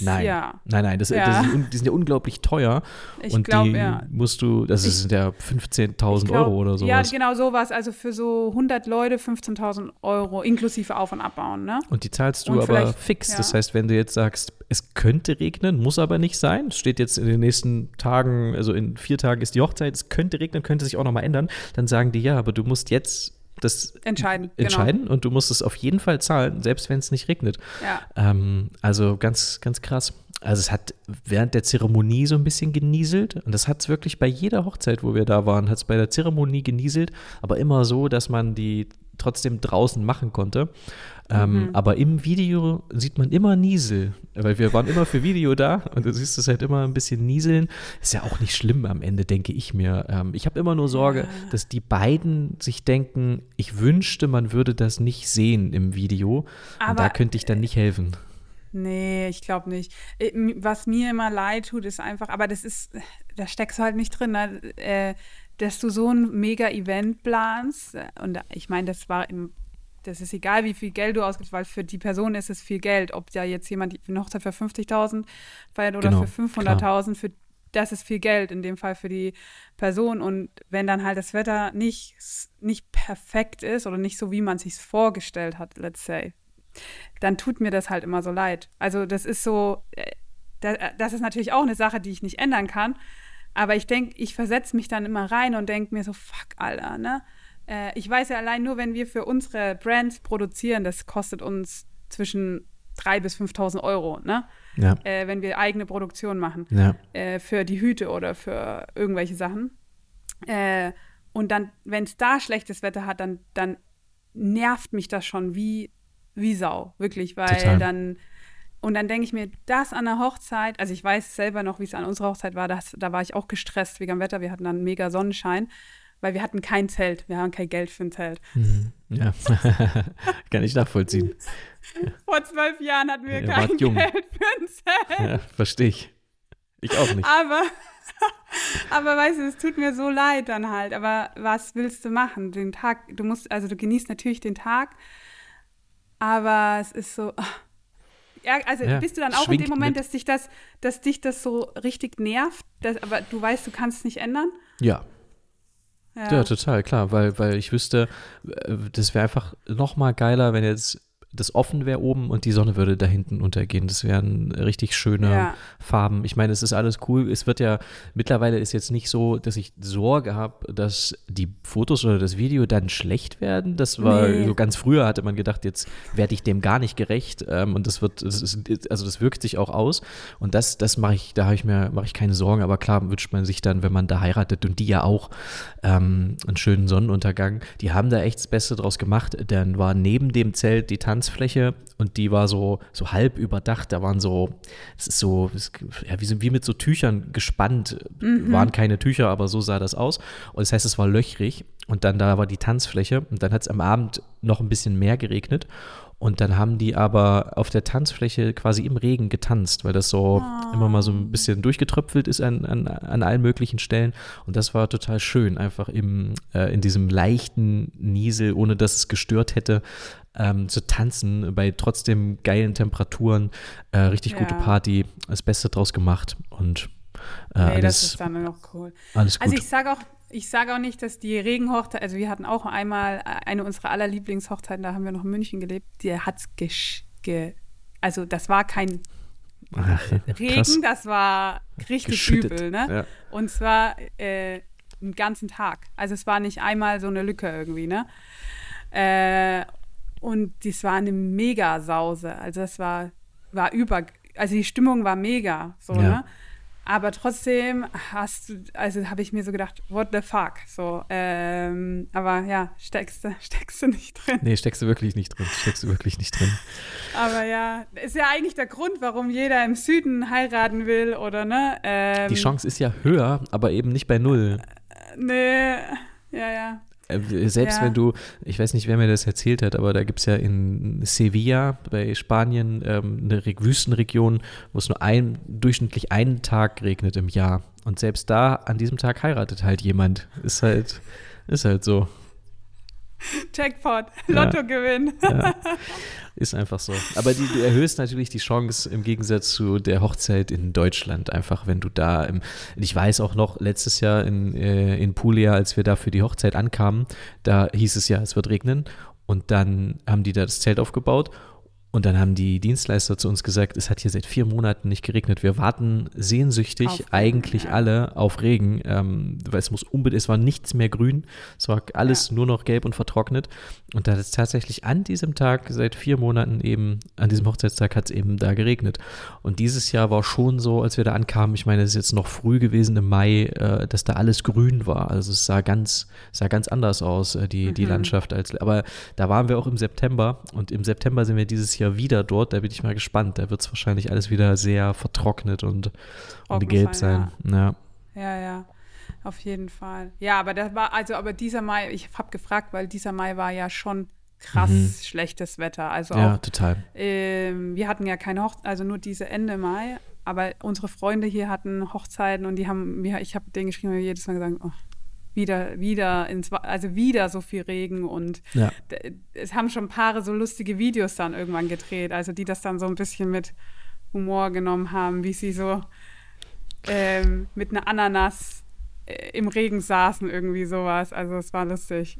Nein, Ja, nein, nein, das, Ja. das ist, die sind ja unglaublich teuer. ich und glaube, die ja. musst du, das Ich- sind ja 15.000 Ich glaub- Euro oder sowas. Ja, genau sowas. Also für so 100 Leute 15.000 Euro inklusive Auf- und Abbauen, ne? Und die zahlst du Und aber fix. Das heißt, wenn du jetzt sagst, es könnte regnen, muss aber nicht sein. Es steht jetzt in den nächsten Tagen, also in vier Tagen ist die Hochzeit, es könnte regnen, könnte sich auch nochmal ändern. Dann sagen die, ja, aber du musst jetzt das Entscheiden. entscheiden und du musst es auf jeden Fall zahlen, selbst wenn es nicht regnet. Genau. Ja. Ähm, also ganz, ganz krass. Also es hat während der Zeremonie so ein bisschen genieselt und das hat es wirklich bei jeder Hochzeit, wo wir da waren, hat es bei der Zeremonie genieselt, aber immer so, dass man die trotzdem draußen machen konnte. Ähm, Mhm. Aber im Video sieht man immer Niesel, weil wir waren immer für Video da und du siehst es halt immer ein bisschen nieseln. Ist ja auch nicht schlimm am Ende, denke ich mir. Ähm, ich habe immer nur Sorge, dass die beiden sich denken, ich wünschte, man würde das nicht sehen im Video. und Aber- da könnte ich dann nicht helfen. Nee, ich glaube nicht. Äh, Was mir immer leid tut, ist einfach, aber das ist, da steckst du halt nicht drin, ne? äh, dass du so ein Mega-Event planst. äh, Und ich meine, das war im, das ist egal, wie viel Geld du ausgibst, weil für die Person ist es viel Geld. Ob da jetzt jemand eine Hochzeit für 50.000 feiert oder Genau, für 500.000, für das ist viel Geld in dem Fall für die Person. Und wenn dann halt das Wetter nicht, nicht perfekt ist oder nicht so, wie man sich vorgestellt hat, let's say, dann tut mir das halt immer so leid. Also das ist so, äh, das ist natürlich auch eine Sache, die ich nicht ändern kann. Aber ich denke, ich versetze mich dann immer rein und denke mir so, fuck, Alter, ne? Äh, ich weiß ja allein nur, wenn wir für unsere Brands produzieren, das kostet uns zwischen 3.000 bis 5.000 Euro, ne? Ja. Äh, wenn wir eigene Produktion machen. Ja. Äh, für die Hüte oder für irgendwelche Sachen. Äh, und dann, wenn es da schlechtes Wetter hat, dann, dann nervt mich das schon wie, wie Sau, wirklich, weil Total. dann und dann denke ich mir, das an der Hochzeit, also ich weiß selber noch, wie es an unserer Hochzeit war, das, da war ich auch gestresst wegen dem Wetter. Wir hatten dann mega Sonnenschein, weil wir hatten kein Zelt. Wir haben kein Geld für ein Zelt. Mhm. Ja, kann ich nachvollziehen. Vor zwölf Jahren hatten wir ja, kein Geld für ein Zelt. Ja, verstehe ich. Ich auch nicht. Aber, aber weißt du, es tut mir so leid dann halt. Aber was willst du machen? Den Tag, du musst, also du genießt natürlich den Tag, aber es ist so. Oh, ja, also ja, bist du dann auch in dem Moment, dass dich das, dass dich das so richtig nervt, dass, aber du weißt, du kannst es nicht ändern? Ja. ja. Ja, total, klar, weil, weil ich wüsste, äh, das wäre einfach noch mal geiler, wenn jetzt das offen wäre oben und die Sonne würde da hinten untergehen. Das wären richtig schöne ja. Farben. Ich meine, es ist alles cool. Es wird ja, mittlerweile ist jetzt nicht so, dass ich Sorge habe, dass die Fotos oder das Video dann schlecht werden. Das war nee. so ganz früher hatte man gedacht, jetzt werde ich dem gar nicht gerecht. Ähm, und das wird, das ist, also das wirkt sich auch aus. Und das, das mache ich, da habe ich mir, mache ich keine Sorgen. Aber klar wünscht man sich dann, wenn man da heiratet und die ja auch ähm, einen schönen Sonnenuntergang. Die haben da echt das Beste draus gemacht. Dann war neben dem Zelt die Tanz Tanzfläche und die war so, so halb überdacht. Da waren so, es ist so, ja, wie, wie mit so Tüchern gespannt. Mhm. Waren keine Tücher, aber so sah das aus. Und das heißt, es war löchrig und dann da war die Tanzfläche und dann hat es am Abend noch ein bisschen mehr geregnet. Und dann haben die aber auf der Tanzfläche quasi im Regen getanzt, weil das so oh. immer mal so ein bisschen durchgetröpfelt ist an, an, an allen möglichen Stellen. Und das war total schön, einfach im, äh, in diesem leichten Niesel, ohne dass es gestört hätte, ähm, zu tanzen bei trotzdem geilen Temperaturen. Äh, richtig ja. gute Party, das Beste draus gemacht und äh, nee, alles, das ist dann noch cool. Alles also gut. Also ich sage auch, ich sage auch nicht, dass die Regenhochzeit, also wir hatten auch einmal eine unserer aller Lieblingshochzeiten, da haben wir noch in München gelebt, die hat es ge, also das war kein Ach, Regen, krass. das war richtig übel, ne? Ja. Und zwar äh, einen ganzen Tag. Also es war nicht einmal so eine Lücke irgendwie, ne? Äh, und das war eine Mega-Sause. Also es war, war über, also die Stimmung war mega, so, ja. ne? Aber trotzdem hast du, also habe ich mir so gedacht, what the fuck? So, ähm, aber ja, steckst du, steckst du nicht drin. Nee, steckst du wirklich nicht drin. Steckst du wirklich nicht drin. aber ja, ist ja eigentlich der Grund, warum jeder im Süden heiraten will, oder ne? Ähm, Die Chance ist ja höher, aber eben nicht bei null. Äh, nee, ja, ja. Äh, selbst ja. wenn du, ich weiß nicht, wer mir das erzählt hat, aber da gibt es ja in Sevilla bei Spanien ähm, eine Wüstenregion, wo es nur ein, durchschnittlich einen Tag regnet im Jahr. Und selbst da, an diesem Tag heiratet halt jemand. Ist halt, ist halt so. Jackpot, Lottogewinn. Ja, ja. Ist einfach so. Aber die, du erhöhst natürlich die Chance im Gegensatz zu der Hochzeit in Deutschland. Einfach, wenn du da, im, ich weiß auch noch, letztes Jahr in, äh, in Puglia, als wir da für die Hochzeit ankamen, da hieß es ja, es wird regnen. Und dann haben die da das Zelt aufgebaut und dann haben die Dienstleister zu uns gesagt, es hat hier seit vier Monaten nicht geregnet. Wir warten sehnsüchtig auf eigentlich ja. alle auf Regen, ähm, weil es muss unbedingt, es war nichts mehr grün, es war alles ja. nur noch gelb und vertrocknet. Und da hat es tatsächlich an diesem Tag seit vier Monaten eben, an diesem Hochzeitstag hat es eben da geregnet. Und dieses Jahr war schon so, als wir da ankamen, ich meine, es ist jetzt noch früh gewesen im Mai, äh, dass da alles grün war. Also es sah ganz, sah ganz anders aus, äh, die, mhm. die Landschaft. Als, aber da waren wir auch im September und im September sind wir dieses Jahr Jahr wieder dort. Da bin ich mal gespannt. Da wird es wahrscheinlich alles wieder sehr vertrocknet und, und gelb sein. Ja. ja. ja, ja. Auf jeden Fall. Ja, aber das war, also, aber dieser Mai, ich habe gefragt, weil dieser Mai war ja schon krass mhm. schlechtes Wetter. Also ja, total. Ähm, wir hatten ja keine Hochzeit, also nur diese Ende Mai, aber unsere Freunde hier hatten Hochzeiten und die haben, ich habe denen geschrieben, jedes Mal gesagt, oh, wieder, wieder ins, also wieder so viel Regen und ja. es haben schon Paare so lustige Videos dann irgendwann gedreht, also die das dann so ein bisschen mit Humor genommen haben, wie sie so ähm, mit einer Ananas äh, im Regen saßen, irgendwie sowas. Also es war lustig.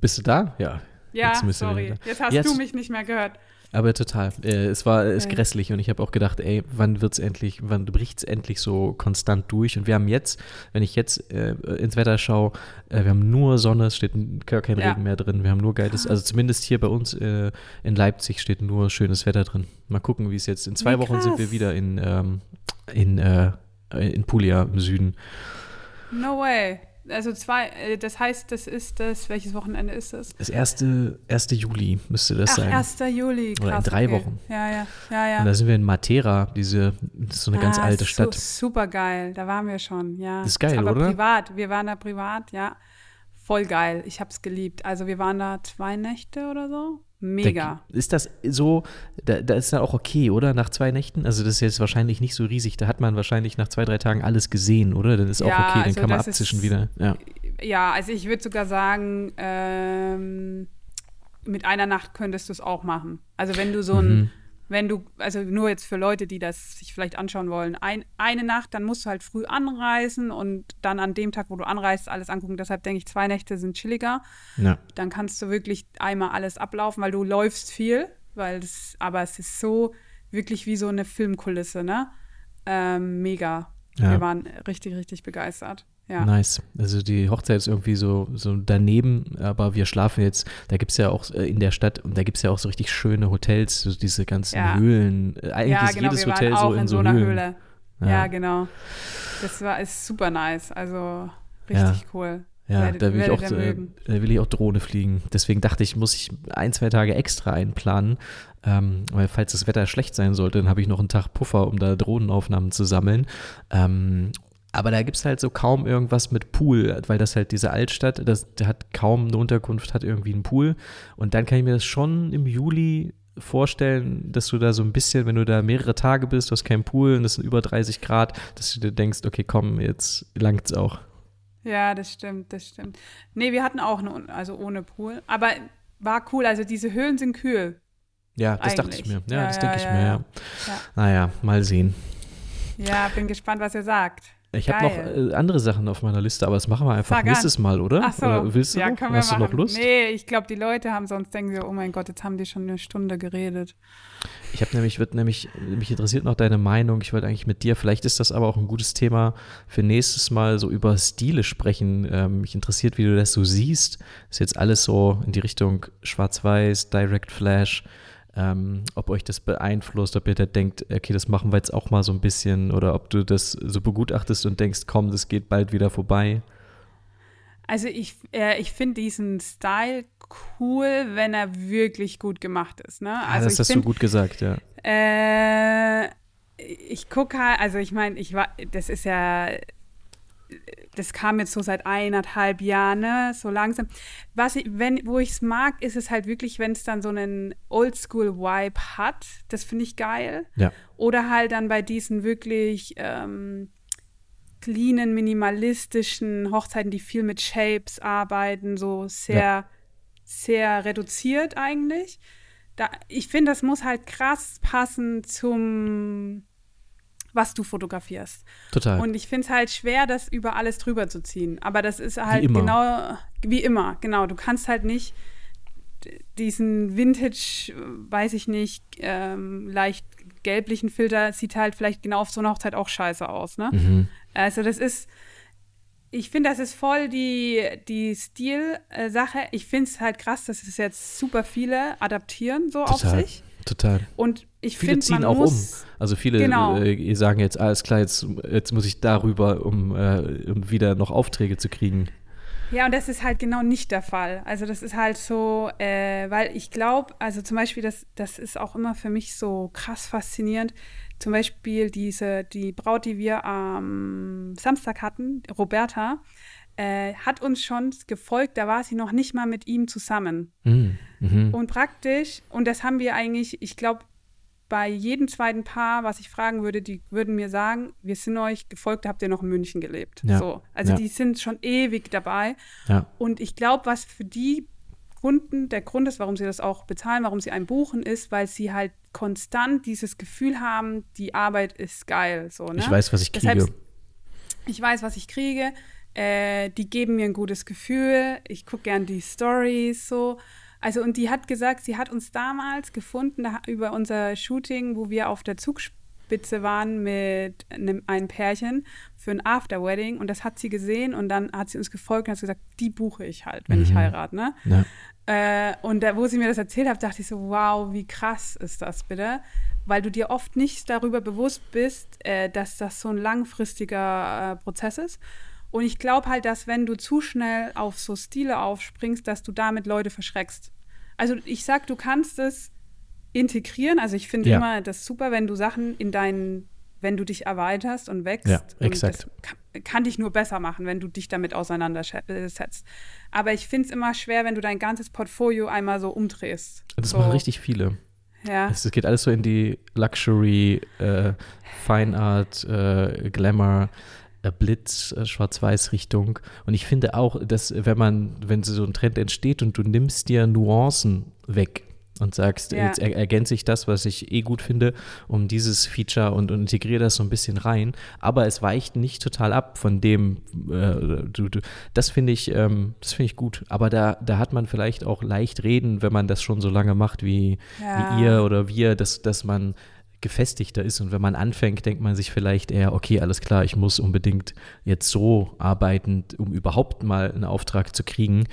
Bist du da? Ja. Ja, sorry. wieder. Jetzt hast Jetzt- du mich nicht mehr gehört. Aber total. Äh, es war es Okay. grässlich und ich habe auch gedacht, ey, wann wird's endlich, wann bricht's endlich so konstant durch? Und wir haben jetzt, wenn ich jetzt äh, ins Wetter schaue, äh, wir haben nur Sonne, es steht gar kein Ja. Regen mehr drin. Wir haben nur geiles, also zumindest hier bei uns äh, in Leipzig steht nur schönes Wetter drin. Mal gucken, wie es jetzt in zwei Wie Wochen sind wir krass. wieder in ähm, in äh, in Puglia im Süden. No way. Also zwei, äh, das heißt, das ist das, welches Wochenende ist das? Das erste, 1. Juli müsste das Ach, sein. 1. Juli. Krass, Oder in drei okay. Wochen. Ja, ja, ja, ja. Und da sind wir in Matera, diese, das ist so eine ganz Ah, alte su Stadt. Super geil, da waren wir schon, ja. Ist geil, Aber oder? privat, wir waren da privat, ja. Voll geil, ich hab's geliebt. Also wir waren da zwei Nächte oder so. Mega. Da, ist das so, da, da ist ja auch okay, oder? Nach zwei Nächten? Also das ist jetzt wahrscheinlich nicht so riesig. Da hat man wahrscheinlich nach zwei, drei Tagen alles gesehen, oder? Dann ist auch Ja, okay, dann also kann man abzischen ist- wieder. Ja. Ja, also ich würde sogar sagen, ähm, mit einer Nacht könntest du es auch machen. Also wenn du so ein, Mhm. Wenn du, also nur jetzt für Leute, die das sich vielleicht anschauen wollen, ein, eine Nacht, dann musst du halt früh anreisen und dann an dem Tag, wo du anreist, alles angucken. Deshalb denke ich, zwei Nächte sind chilliger. ja. Dann kannst du wirklich einmal alles ablaufen, weil du läufst viel, weil das, aber es ist so wirklich wie so eine Filmkulisse, ne? Ähm, mega. Ja. Wir waren richtig, richtig begeistert. Ja. Nice. Also die Hochzeit ist irgendwie so, so daneben, aber wir schlafen jetzt, da gibt es ja auch äh, in der Stadt, und da gibt es ja auch so richtig schöne Hotels, so diese ganzen Ja. Höhlen. Äh, Eigentlich ja, ist genau, jedes Hotel so in, so einer Höhlen. Höhle. Ja. Genau. Das war ist super nice. Also richtig cool. Ja, Werdet- da will, ich auch, äh, da will ich auch Drohne fliegen. Deswegen dachte ich, muss ich ein, zwei Tage extra einplanen. Ähm, weil falls das Wetter schlecht sein sollte, dann habe ich noch einen Tag Puffer, um da Drohnenaufnahmen zu sammeln. Ähm, aber da gibt es halt so kaum irgendwas mit Pool, weil das halt diese Altstadt, das hat kaum eine Unterkunft, hat irgendwie einen Pool. Und dann kann ich mir das schon im Juli vorstellen, dass du da so ein bisschen, wenn du da mehrere Tage bist, du hast keinen Pool und es sind über 30 Grad, dass du dir denkst, okay, komm, jetzt langt's auch. Ja, das stimmt, das stimmt. Nee, wir hatten auch eine, also ohne Pool. Aber war cool. Also diese Höhlen sind kühl. Ja, das dachte ich Eigentlich. mir. Ja, Ja, das ja, denke ich ja, mir, ja. ja. Ja. Naja, mal sehen. Ja, bin gespannt, was ihr sagt. Ich habe noch äh, andere Sachen auf meiner Liste, aber das machen wir einfach Sag an. nächstes Mal, oder? Ach so. Oder willst du ja, noch? Hast machen. du noch Lust? Nee, ich glaube, die Leute haben sonst denken sie, oh mein Gott, jetzt haben die schon eine Stunde geredet. Ich habe nämlich, wird nämlich, mich interessiert noch deine Meinung. Ich wollte eigentlich mit dir, vielleicht ist das aber auch ein gutes Thema für nächstes Mal, so über Stile sprechen. Ähm, mich interessiert, wie du das so siehst. Ist jetzt alles so in die Richtung Schwarz-Weiß, Direct Flash. Ähm, ob euch das beeinflusst, ob ihr da denkt, okay, das machen wir jetzt auch mal so ein bisschen oder ob du das so begutachtest und denkst, komm, das geht bald wieder vorbei. Also ich, äh, ich finde diesen Style cool, wenn er wirklich gut gemacht ist. Ne? Ah, Also das ich hast du find, gut gesagt, ja. Äh, ich gucke halt, also ich meine, ich war, das ist ja, das kam jetzt so seit eineinhalb Jahren, ne, so langsam. Was ich, wenn, wo ich es mag, ist es halt wirklich, wenn es dann so einen Oldschool-Vibe hat. Das finde ich geil. Ja. Oder halt dann bei diesen wirklich ähm, cleanen, minimalistischen Hochzeiten, die viel mit Shapes arbeiten, so sehr, Ja. sehr reduziert eigentlich. Da, ich finde, das muss halt krass passen zum, was du fotografierst. Total. Und ich finde es halt schwer, das über alles drüber zu ziehen. Aber das ist halt immer. genau, wie immer, genau. Du kannst halt nicht diesen Vintage, weiß ich nicht, ähm, leicht gelblichen Filter, sieht halt vielleicht genau auf so einer Hochzeit auch scheiße aus, ne? Mhm. Also das ist, ich finde, das ist voll die, die Stil-Sache. Ich finde es halt krass, dass es jetzt super viele adaptieren so auf Total. sich. Total. Und ich Viele finde, ziehen man auch muss, um. Also viele Genau. äh, sagen jetzt, alles klar, jetzt, jetzt muss ich darüber, um, äh, um wieder noch Aufträge zu kriegen. Ja, und das ist halt genau nicht der Fall. Also das ist halt so, äh, weil ich glaube, also zum Beispiel, das, das ist auch immer für mich so krass faszinierend. Zum Beispiel diese, die Braut, die wir am Samstag hatten, Roberta, äh, hat uns schon gefolgt, da war sie noch nicht mal mit ihm zusammen. Mhm. Mhm. Und praktisch, und das haben wir eigentlich, ich glaube, bei jedem zweiten Paar, was ich fragen würde, die würden mir sagen, wir sind euch gefolgt, habt ihr noch in München gelebt. Ja. So. Also Ja. die sind schon ewig dabei. Ja. Und ich glaube, was für die Kunden, der Grund ist, warum sie das auch bezahlen, warum sie einen buchen, ist, weil sie halt konstant dieses Gefühl haben, die Arbeit ist geil. So, ne? Ich weiß, was ich kriege. Deshalb, ich weiß, was ich kriege. Äh, die geben mir ein gutes Gefühl. Ich gucke gern die Stories so. Also, und die hat gesagt, sie hat uns damals gefunden da, über unser Shooting, wo wir auf der Zugspitze waren mit einem, einem Pärchen für ein After-Wedding. Und das hat sie gesehen und dann hat sie uns gefolgt und hat gesagt, die buche ich halt, wenn mhm. ich heirate. Ne? Ja. Äh, und da, wo sie mir das erzählt hat, dachte ich so, wow, wie krass ist das bitte? Weil du dir oft nicht darüber bewusst bist, äh, dass das so ein langfristiger äh, Prozess ist. Und ich glaube halt, dass wenn du zu schnell auf so Stile aufspringst, dass du damit Leute verschreckst. Also ich sag, du kannst es integrieren. Also ich finde ja. immer das super, wenn du Sachen in deinen, wenn du dich erweiterst und wächst. Ja, exakt. Kann, kann dich nur besser machen, wenn du dich damit auseinandersetzt. Aber ich finde es immer schwer, wenn du dein ganzes Portfolio einmal so umdrehst. Das so. machen richtig viele. Ja. Es geht alles so in die Luxury, äh, Fine Art, äh, Glamour. Äh, Blitz, äh, Schwarz-Weiß-Richtung. Und ich finde auch, dass wenn man, wenn so ein Trend entsteht und du nimmst dir Nuancen weg, und sagst, ja. jetzt er ergänze ich das, was ich eh gut finde, um dieses Feature und, und integriere das so ein bisschen rein. Aber es weicht nicht total ab von dem, äh, du, du, das finde ich, ähm, das finde ich gut. Aber da, da hat man vielleicht auch leicht reden, wenn man das schon so lange macht wie, ja. wie ihr oder wir, dass, dass man gefestigter ist. Und wenn man anfängt, denkt man sich vielleicht eher, okay, alles klar, ich muss unbedingt jetzt so arbeiten, um überhaupt mal einen Auftrag zu kriegen.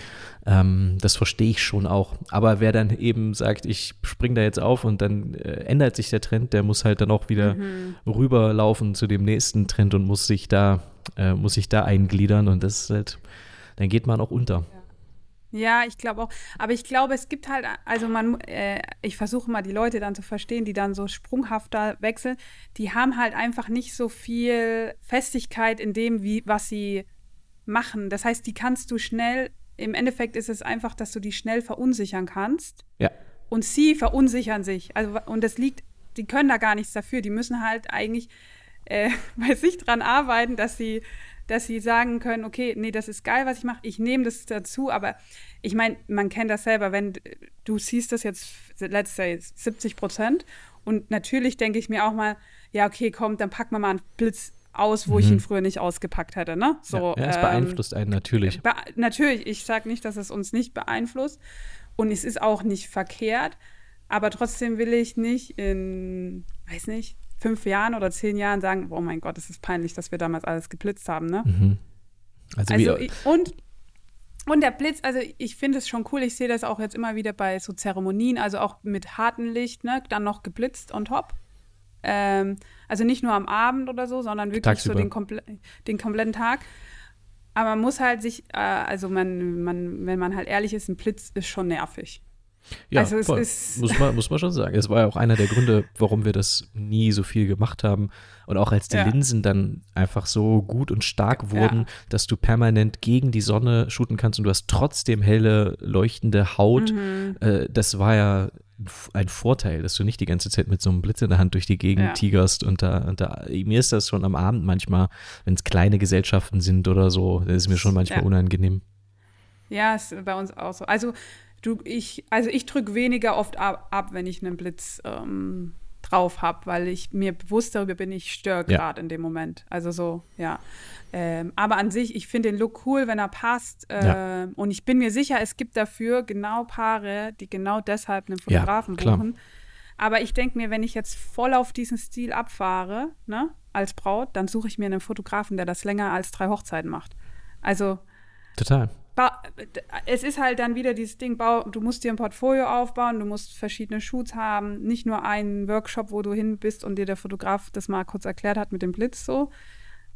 Ähm, das verstehe ich schon auch. Aber wer dann eben sagt, ich springe da jetzt auf und dann äh, ändert sich der Trend, der muss halt dann auch wieder mhm. rüberlaufen zu dem nächsten Trend und muss sich da, äh, muss sich da eingliedern und das ist halt, dann geht man auch unter. Ja, ich glaube auch. Aber ich glaube, es gibt halt, also man, äh, ich versuche mal die Leute dann zu verstehen, die dann so sprunghafter wechseln. Die haben halt einfach nicht so viel Festigkeit in dem, wie, was sie machen. Das heißt, die kannst du schnell, im Endeffekt ist es einfach, dass du die schnell verunsichern kannst. Ja. Und sie verunsichern sich. Also, und das liegt, die können da gar nichts dafür. Die müssen halt eigentlich äh, bei sich dran arbeiten, dass sie dass sie sagen können, okay, nee, das ist geil, was ich mache, ich nehme das dazu, aber ich meine, man kennt das selber, wenn du siehst das jetzt, let's say, 70 Prozent und natürlich denke ich mir auch mal, ja, okay, komm, dann packen wir mal einen Blitz aus, wo mhm. ich ihn früher nicht ausgepackt hätte, ne? So, ja, ja es ähm, beeinflusst einen natürlich. Be natürlich, ich sage nicht, dass es uns nicht beeinflusst und es ist auch nicht verkehrt, aber trotzdem will ich nicht in, weiß nicht, fünf Jahren oder zehn Jahren sagen, oh mein Gott, es ist peinlich, dass wir damals alles geblitzt haben, ne? Mhm. Also, also ich, und und der Blitz, also ich finde es schon cool, ich sehe das auch jetzt immer wieder bei so Zeremonien, also auch mit hartem Licht, ne, dann noch geblitzt on top. Ähm, also nicht nur am Abend oder so, sondern wirklich Tagsüber. so den, komple den kompletten Tag. Aber man muss halt sich, äh, also man, man, wenn man halt ehrlich ist, ein Blitz ist schon nervig. Ja, also es voll. muss, man, muss man schon sagen. Es war ja auch einer der Gründe, warum wir das nie so viel gemacht haben. Und auch als die ja. Linsen dann einfach so gut und stark wurden, ja. dass du permanent gegen die Sonne shooten kannst und du hast trotzdem helle, leuchtende Haut. Mhm. Äh, das war ja ein Vorteil, dass du nicht die ganze Zeit mit so einem Blitz in der Hand durch die Gegend ja. tigerst. Und da, und da, mir ist das schon am Abend manchmal, wenn es kleine Gesellschaften sind oder so, das ist mir schon manchmal unangenehm. Ja, ist bei uns auch so. Also du, ich, also ich drücke weniger oft ab, ab, wenn ich einen Blitz ähm, drauf habe, weil ich mir bewusst darüber bin, ich störe gerade ja. in dem Moment. Also so, ja. Ähm, aber an sich, ich finde den Look cool, wenn er passt. Äh, ja. Ähm, und ich bin mir sicher, es gibt dafür genau Paare, die genau deshalb einen Fotografen ja, buchen. Aber ich denke mir, wenn ich jetzt voll auf diesen Stil abfahre, ne, als Braut, dann suche ich mir einen Fotografen, der das länger als drei Hochzeiten macht. Also. Total es ist halt dann wieder dieses Ding, du musst dir ein Portfolio aufbauen, du musst verschiedene Shoots haben, nicht nur einen Workshop, wo du hin bist und dir der Fotograf das mal kurz erklärt hat mit dem Blitz so.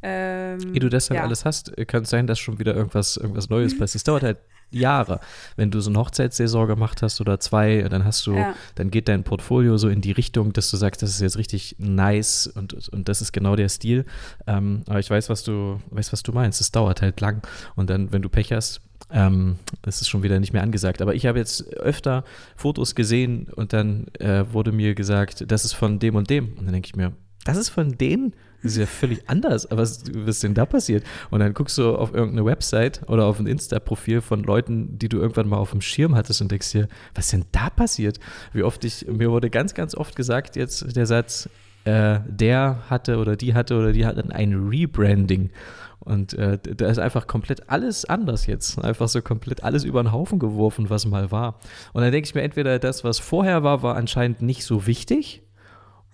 Ähm, Ehe du das dann ja. alles hast, kann es sein, dass schon wieder irgendwas, irgendwas Neues passiert. Es dauert halt Jahre. Wenn du so eine Hochzeitssaison gemacht hast oder zwei, dann hast du, ja. dann geht dein Portfolio so in die Richtung, dass du sagst, das ist jetzt richtig nice und, und das ist genau der Stil. Ähm, aber ich weiß, was du, weiß, was du meinst. Es dauert halt lang. Und dann, wenn du Pech hast, ähm, das ist schon wieder nicht mehr angesagt. Aber ich habe jetzt öfter Fotos gesehen und dann äh, wurde mir gesagt, das ist von dem und dem. Und dann denke ich mir, das ist von denen das ist ja völlig anders. Was, was ist denn da passiert? Und dann guckst du auf irgendeine Website oder auf ein Insta-Profil von Leuten, die du irgendwann mal auf dem Schirm hattest und denkst dir, was ist denn da passiert? Wie oft ich, mir wurde ganz, ganz oft gesagt jetzt der Satz, äh, der hatte oder die hatte oder die hatten ein Rebranding. Und äh, da ist einfach komplett alles anders jetzt. Einfach so komplett alles über den Haufen geworfen, was mal war. Und dann denke ich mir, entweder das, was vorher war, war anscheinend nicht so wichtig.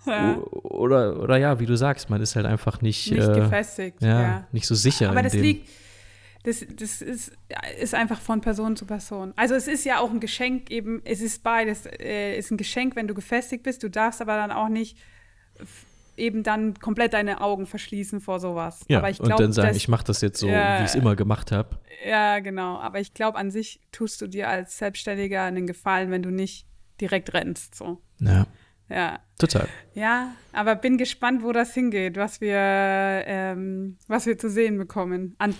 Ja. Oder, oder ja, wie du sagst, man ist halt einfach nicht, nicht äh, gefestigt. Ja, ja, nicht so sicher. Aber das liegt, das, das ist, ist einfach von Person zu Person. Also es ist ja auch ein Geschenk eben, es ist beides, äh, ist ein Geschenk, wenn du gefestigt bist, du darfst aber dann auch nicht eben dann komplett deine Augen verschließen vor sowas. Ja, aber ich glaub, und dann sagen, dass, ich mache das jetzt so, ja, wie ich es immer gemacht habe. Ja, genau. Aber ich glaube, an sich tust du dir als Selbstständiger einen Gefallen, wenn du nicht direkt rennst. So. Ja. Ja. Total. Ja, aber bin gespannt, wo das hingeht, was wir, ähm, was wir zu sehen bekommen an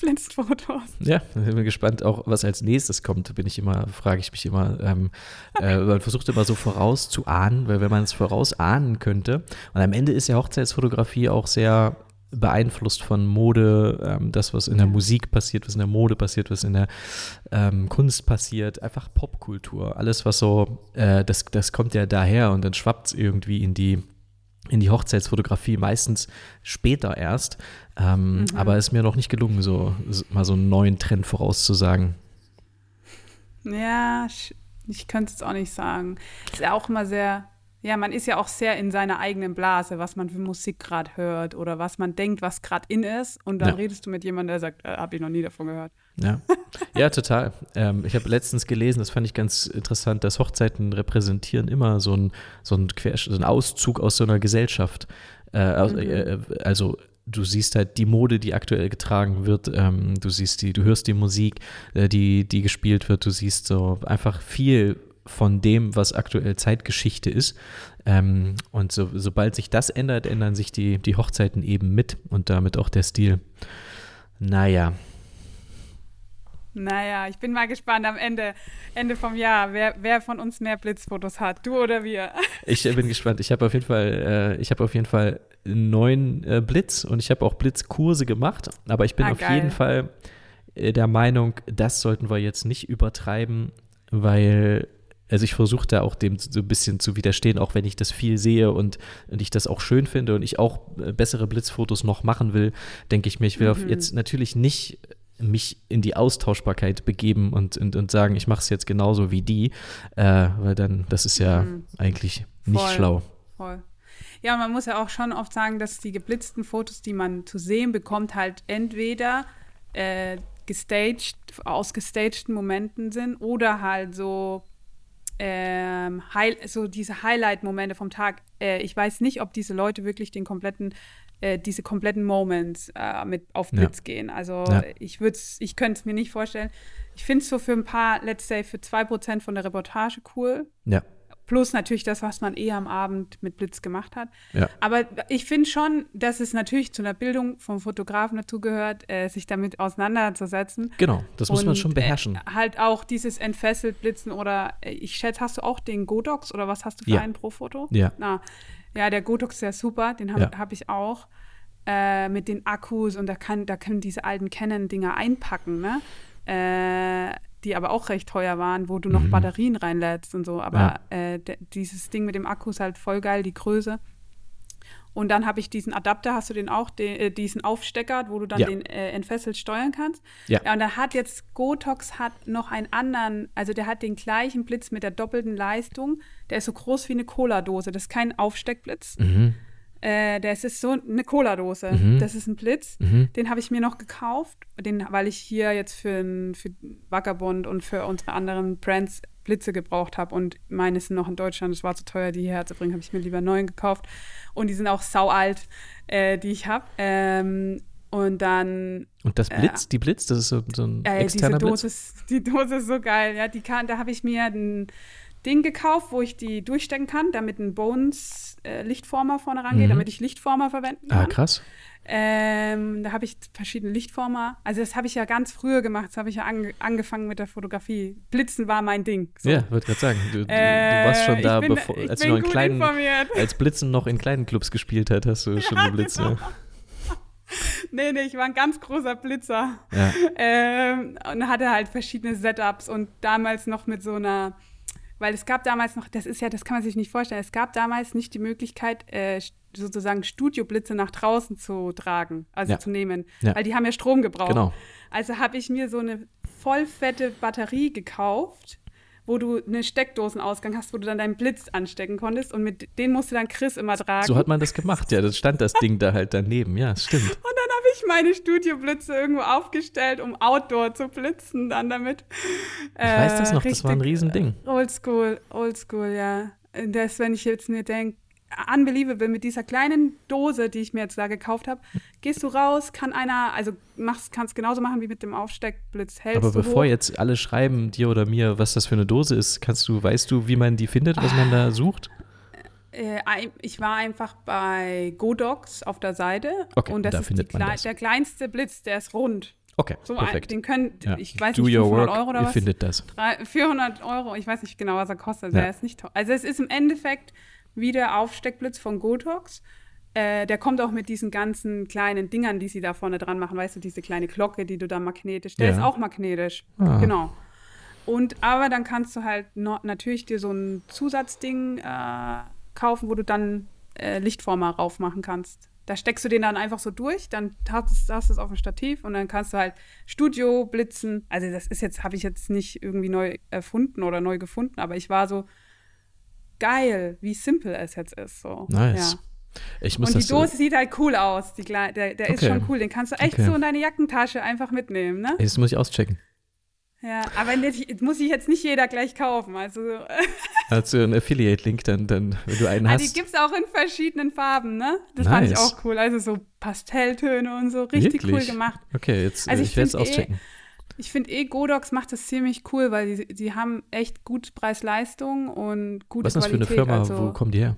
Blitz, Blitzfotos. Ja, ich bin gespannt, auch was als nächstes kommt, bin ich immer, frage ich mich immer. Ähm, äh, man versucht immer so vorauszuahnen, weil wenn man es vorausahnen könnte, und am Ende ist ja Hochzeitsfotografie auch sehr beeinflusst von Mode, ähm, das, was in der Musik passiert, was in der Mode passiert, was in der ähm, Kunst passiert, einfach Popkultur. Alles, was so, äh, das, das kommt ja daher und dann schwappt es irgendwie in die in die Hochzeitsfotografie, meistens später erst. Ähm, mhm. Aber es ist mir noch nicht gelungen, so mal so einen neuen Trend vorauszusagen. Ja, ich, ich könnte es auch nicht sagen. Ist ja auch immer sehr, ja, man ist ja auch sehr in seiner eigenen Blase, was man für Musik gerade hört oder was man denkt, was gerade in ist. Und dann ja. redest du mit jemandem, der sagt, äh, habe ich noch nie davon gehört. Ja, ja total. Ähm, ich habe letztens gelesen, das fand ich ganz interessant, dass Hochzeiten repräsentieren immer so einen so ein so ein Auszug aus so einer Gesellschaft. Äh, mhm. äh, also du siehst halt die Mode, die aktuell getragen wird, ähm, du siehst die, du hörst die Musik, äh, die, die gespielt wird, du siehst so einfach viel von dem, was aktuell Zeitgeschichte ist. Ähm, und so, sobald sich das ändert, ändern sich die, die Hochzeiten eben mit und damit auch der Stil. Naja. Naja, ich bin mal gespannt am Ende, Ende vom Jahr, wer, wer von uns mehr Blitzfotos hat, du oder wir. Ich bin gespannt. Ich habe auf jeden Fall, äh, ich habe auf jeden Fall neun äh, Blitz und ich habe auch Blitzkurse gemacht, aber ich bin ah, auf geil. jeden Fall äh, der Meinung, das sollten wir jetzt nicht übertreiben, weil also ich versuche da auch dem so ein bisschen zu widerstehen, auch wenn ich das viel sehe und, und ich das auch schön finde und ich auch äh, bessere Blitzfotos noch machen will, denke ich mir, ich will mhm. jetzt natürlich nicht mich in die Austauschbarkeit begeben und, und, und sagen, ich mache es jetzt genauso wie die, äh, weil dann, das ist ja mhm. eigentlich nicht Voll. schlau. Voll. Ja, man muss ja auch schon oft sagen, dass die geblitzten Fotos, die man zu sehen bekommt, halt entweder äh, gestaged, aus gestagten Momenten sind oder halt so ähm, so diese Highlight-Momente vom Tag. Äh, ich weiß nicht, ob diese Leute wirklich den kompletten, äh, diese kompletten Moments äh, mit auf Blitz ja. gehen. Also ja. ich würde ich könnte es mir nicht vorstellen. Ich finde es so für ein paar, let's say, für 2% von der Reportage cool. Ja. Plus natürlich das, was man eh am Abend mit Blitz gemacht hat. Ja. Aber ich finde schon, dass es natürlich zu einer Bildung vom Fotografen dazugehört, äh, sich damit auseinanderzusetzen. Genau, das muss man schon beherrschen. Äh, halt auch dieses entfesselt Blitzen oder äh, ich schätze, hast du auch den Godox oder was hast du für ja. einen pro Foto? Ja. Na, ja, der Godox ist ja super, den habe ja. hab ich auch. Äh, mit den Akkus und da, kann, da können diese alten Canon-Dinger einpacken, ne? Äh, die aber auch recht teuer waren, wo du noch mhm. Batterien reinlädst und so. Aber ja. äh, dieses Ding mit dem Akku ist halt voll geil, die Größe. Und dann habe ich diesen Adapter, hast du den auch, den, äh, diesen Aufstecker, wo du dann ja. den äh, entfesselt steuern kannst. Ja. ja. Und dann hat jetzt Gotox hat noch einen anderen, also der hat den gleichen Blitz mit der doppelten Leistung. Der ist so groß wie eine Cola-Dose. Das ist kein Aufsteckblitz. Mhm. Äh, das ist so eine Cola-Dose. Mhm. Das ist ein Blitz. Mhm. Den habe ich mir noch gekauft, den, weil ich hier jetzt für, für Vagabond und für unsere anderen Brands Blitze gebraucht habe und meine sind noch in Deutschland. Es war zu teuer, die hierher zu bringen, habe ich mir lieber neuen gekauft. Und die sind auch sau alt, äh, die ich habe. Ähm, Und dann. Und das Blitz, äh, die Blitz, das ist so, so ein äh, externer diese Dose Blitz? Ist, die Dose ist so geil, ja. Die kann, da habe ich mir ein Ding gekauft, wo ich die durchstecken kann, damit ein Bones äh, Lichtformer vorne rangeht, mhm. damit ich Lichtformer verwenden ah, kann. Ah, krass. Ähm, da habe ich verschiedene Lichtformer. Also das habe ich ja ganz früher gemacht. Das habe ich ja ange angefangen mit der Fotografie. Blitzen war mein Ding. So. Ja, würde gerade sagen. Du, äh, du, warst schon da, bin, bevor, als du noch in kleinen, informiert. als Blitzen noch in kleinen Clubs gespielt hat, hast du ja, schon geblitzt. Genau. Ja. nee, nee, ich war ein ganz großer Blitzer. Ja. Ähm, und hatte halt verschiedene Setups und damals noch mit so einer weil es gab damals noch, das ist ja, das kann man sich nicht vorstellen, es gab damals nicht die Möglichkeit, äh, sozusagen Studioblitze nach draußen zu tragen, also ja. zu nehmen, ja. weil die haben ja Strom gebraucht. Genau. Also habe ich mir so eine vollfette Batterie gekauft, wo du einen Steckdosenausgang hast, wo du dann deinen Blitz anstecken konntest und mit den musste dann Chris immer tragen. So hat man das gemacht, ja, das stand das Ding da halt daneben, ja, stimmt. Und dann habe ich meine Studioblitze irgendwo aufgestellt, um Outdoor zu blitzen dann damit. Ich äh, weiß das noch, das war ein Riesending. Oldschool, oldschool, ja. Das, wenn ich jetzt mir denke, unbelievable mit dieser kleinen Dose, die ich mir jetzt da gekauft habe. Gehst du raus, kann einer, also machst, kannst genauso machen wie mit dem Aufsteckblitz. Hältst Aber bevor hoch. jetzt alle schreiben, dir oder mir, was das für eine Dose ist, kannst du, weißt du, wie man die findet, was man da sucht? Äh, ich war einfach bei Godox auf der Seite okay, und das da ist die, das. der kleinste Blitz, der ist rund. Okay, so perfekt. Den können, ja. ich weiß Do nicht, 500 work, Euro oder ihr was? findet das. 400 Euro, ich weiß nicht genau, was er kostet. Also ja. Der ist nicht toll. Also es ist im Endeffekt wie der Aufsteckblitz von Gotox. Äh, der kommt auch mit diesen ganzen kleinen Dingern, die sie da vorne dran machen. Weißt du, diese kleine Glocke, die du da magnetisch. Der ja. ist auch magnetisch. Ah. Genau. Und aber dann kannst du halt noch, natürlich dir so ein Zusatzding äh, kaufen, wo du dann äh, Lichtformer raufmachen kannst. Da steckst du den dann einfach so durch, dann hast, du es auf dem Stativ und dann kannst du halt Studio blitzen. Also das ist jetzt, habe ich jetzt nicht irgendwie neu erfunden oder neu gefunden, aber ich war so, geil, wie simpel es jetzt ist. So. Nice. Ja. Ich muss und die Dose sieht halt cool aus. Die, der der okay. ist schon cool. Den kannst du echt okay. so in deine Jackentasche einfach mitnehmen. Ne? Das muss ich auschecken. Ja, aber nicht, muss ich jetzt nicht jeder gleich kaufen. Also, also ein Affiliate-Link, dann, dann, wenn du einen ah, hast. Die gibt es auch in verschiedenen Farben, ne? Das nice. fand ich auch cool. Also so Pastelltöne und so, richtig Wirklich? cool gemacht. Okay, jetzt also ich, ich werde es auschecken. Eh, ich finde eh, Godox macht das ziemlich cool, weil die, die haben echt gut Preis-Leistung und gute Was ist das Qualität. für eine Firma? Also, Wo kommen die her?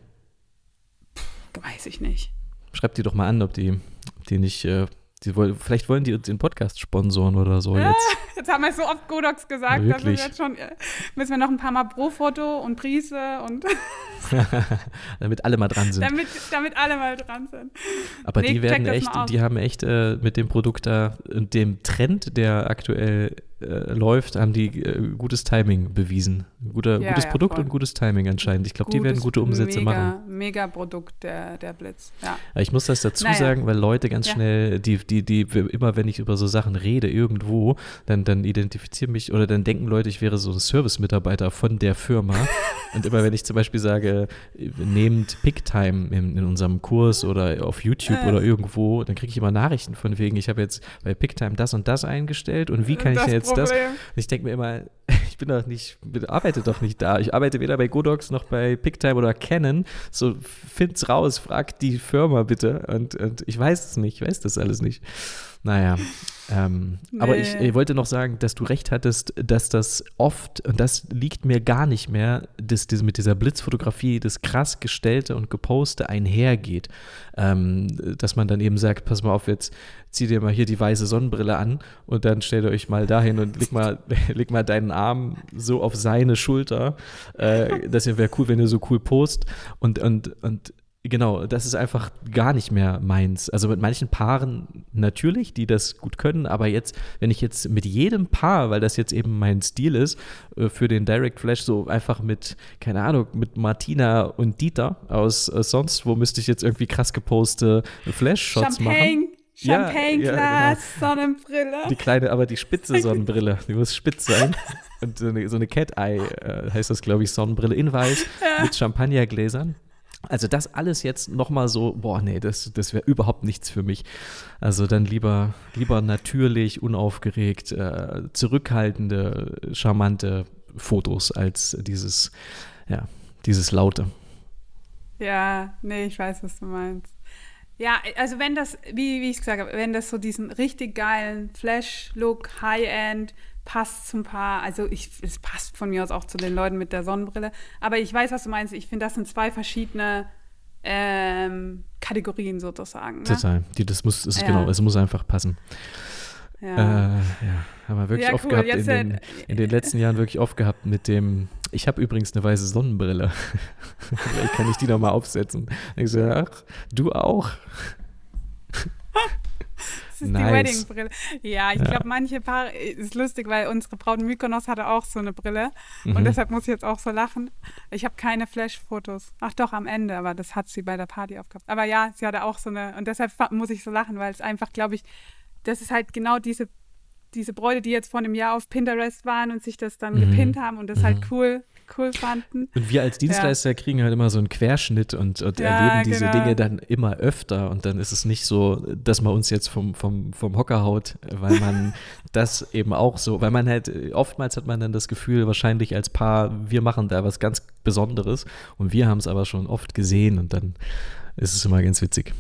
Pff, weiß ich nicht. Schreibt die doch mal an, ob die, die nicht äh, die wollen, vielleicht wollen die uns den Podcast sponsoren oder so ja, jetzt. Jetzt haben wir so oft Godox gesagt, dass wir jetzt schon äh, müssen wir noch ein paar Mal Pro-Foto und Prise und damit alle mal dran sind. Damit, damit alle mal dran sind. Aber nee, die werden echt, die haben echt äh, mit dem Produkt da und dem Trend, der aktuell äh, läuft, haben die äh, gutes Timing bewiesen. Guter, ja, gutes ja, Produkt voll. und gutes Timing anscheinend. Ich glaube, die werden gute Umsätze mega, machen. Mega Produkt, der, der Blitz. Ja. Ich muss das dazu naja. sagen, weil Leute ganz schnell, die, die, die, immer wenn ich über so Sachen rede, irgendwo, dann, dann identifizieren mich oder dann denken Leute, ich wäre so ein Service-Mitarbeiter von der Firma. und immer wenn ich zum Beispiel sage, nehmt Picktime in, in unserem Kurs oder auf YouTube äh. oder irgendwo, dann kriege ich immer Nachrichten von wegen, ich habe jetzt bei Picktime das und das eingestellt und wie kann das ich jetzt Problem. das? Und ich denke mir immer, ich bin doch nicht, arbeite doch nicht da. Ich arbeite weder bei Godox noch bei Picktime oder Canon. So, find's raus, frag die Firma bitte. Und, und ich weiß es nicht, ich weiß das alles nicht. Naja, ähm, nee. aber ich, ich, wollte noch sagen, dass du recht hattest, dass das oft, und das liegt mir gar nicht mehr, dass diese, mit dieser Blitzfotografie das krass gestellte und geposte einhergeht. Ähm, dass man dann eben sagt, pass mal auf, jetzt zieh dir mal hier die weiße Sonnenbrille an und dann stellt ihr euch mal dahin und leg mal, leg mal deinen Arm so auf seine Schulter. Äh, das wäre cool, wenn du so cool post. Und, und, und Genau, das ist einfach gar nicht mehr meins. Also mit manchen Paaren natürlich, die das gut können, aber jetzt, wenn ich jetzt mit jedem Paar, weil das jetzt eben mein Stil ist, äh, für den Direct Flash so einfach mit, keine Ahnung, mit Martina und Dieter aus äh, sonst wo müsste ich jetzt irgendwie krass geposte Flash-Shots machen. Champagne-Glas, ja, genau. Sonnenbrille. Die kleine, aber die spitze Sonnenbrille, die muss spitz sein. Und so eine, so eine Cat-Eye äh, heißt das, glaube ich, Sonnenbrille in weiß ja. mit Champagnergläsern. Also das alles jetzt nochmal so, boah, nee, das, das wäre überhaupt nichts für mich. Also dann lieber, lieber natürlich, unaufgeregt, äh, zurückhaltende, charmante Fotos als dieses, ja, dieses Laute. Ja, nee, ich weiß, was du meinst. Ja, also wenn das, wie, wie ich gesagt habe, wenn das so diesen richtig geilen Flash-Look, High-End, passt zum Paar, also ich, es passt von mir aus auch zu den Leuten mit der Sonnenbrille, aber ich weiß, was du meinst. Ich finde, das sind zwei verschiedene ähm, Kategorien sozusagen. Ne? Total. Die, das muss, ist, ja. genau, es muss einfach passen. Ja. Äh, ja, haben wir wirklich ja, oft cool. gehabt in den, in den, letzten Jahren wirklich oft gehabt mit dem, ich habe übrigens eine weiße Sonnenbrille. Vielleicht kann ich die noch mal aufsetzen. Ich so, ach, du auch. das ist nice. die Wedding-Brille. Ja, ich ja. glaube, manche Paare, ist lustig, weil unsere Braut Mykonos hatte auch so eine Brille mhm. und deshalb muss ich jetzt auch so lachen. Ich habe keine Flash-Fotos. Ach doch, am Ende, aber das hat sie bei der Party aufgehabt. Aber ja, sie hatte auch so eine und deshalb muss ich so lachen, weil es einfach, glaube ich, das ist halt genau diese, diese Bräute, die jetzt vor einem Jahr auf Pinterest waren und sich das dann mhm. gepinnt haben und das halt mhm. halt cool, cool fanden. Und wir als Dienstleister ja. kriegen halt immer so einen Querschnitt und, und ja, erleben diese genau. Dinge dann immer öfter und dann ist es nicht so, dass man uns jetzt vom, vom, vom Hocker haut, weil man das eben auch so, weil man halt, oftmals hat man dann das Gefühl, wahrscheinlich als Paar, wir machen da was ganz Besonderes und wir haben es aber schon oft gesehen und dann ist es immer ganz witzig.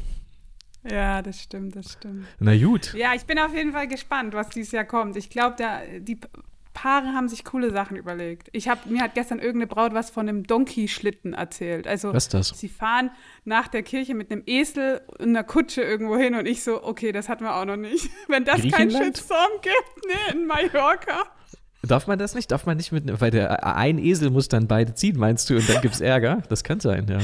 Ja, das stimmt, das stimmt. Na gut. Ja, ich bin auf jeden Fall gespannt, was dieses Jahr kommt. Ich glaube, die Paare haben sich coole Sachen überlegt. Ich habe mir hat gestern irgendeine Braut was von einem Donkey-Schlitten erzählt. Also was ist das? Sie fahren nach der Kirche mit einem Esel und einer Kutsche irgendwo hin und ich so, okay, das hatten wir auch noch nicht. Wenn das kein Shitstorm gibt, nee, in Mallorca. Darf man das nicht? Darf man nicht mit, weil der ein Esel muss dann beide ziehen, meinst du, und dann gibt es Ärger? Das kann sein, ja.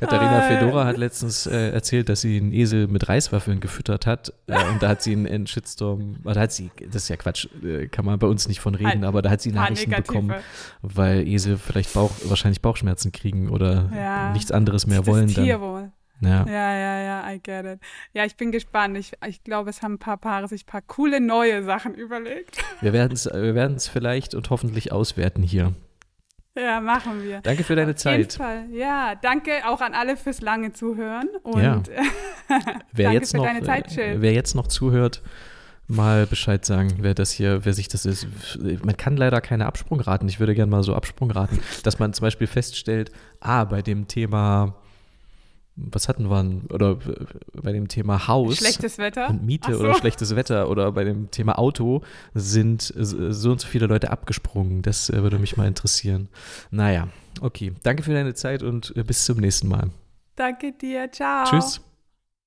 Katharina Fedora hat letztens äh, erzählt, dass sie einen Esel mit Reiswaffeln gefüttert hat. Äh, und da hat sie einen, einen Shitstorm, oder hat sie, das ist ja Quatsch, äh, kann man bei uns nicht von reden, aber da hat sie Nachrichten bekommen, weil Esel vielleicht Bauch, wahrscheinlich Bauchschmerzen kriegen oder ja, nichts anderes mehr wollen. Das Tier dann. wohl. Ja. ja, ja, ja, I get it. Ja, ich bin gespannt. Ich, ich glaube, es haben ein paar Paare sich ein paar coole neue Sachen überlegt. Wir werden es wir vielleicht und hoffentlich auswerten hier. Ja, machen wir. Danke für deine Auf Zeit. Jeden Fall. Ja, danke auch an alle fürs lange Zuhören. Und ja. wer danke jetzt für noch, deine Zeit, Chill. Wer jetzt noch zuhört, mal Bescheid sagen, wer das hier, wer sich das ist. Man kann leider keine Absprungraten. Ich würde gerne mal so Absprungraten, dass man zum Beispiel feststellt, ah, bei dem Thema was hatten wir, oder bei dem Thema Haus schlechtes Wetter und Miete so. oder schlechtes Wetter oder bei dem Thema Auto sind so und so viele Leute abgesprungen. Das äh, würde mich mal interessieren. Naja, okay. Danke für deine Zeit und äh, bis zum nächsten Mal. Danke dir. Ciao. Tschüss.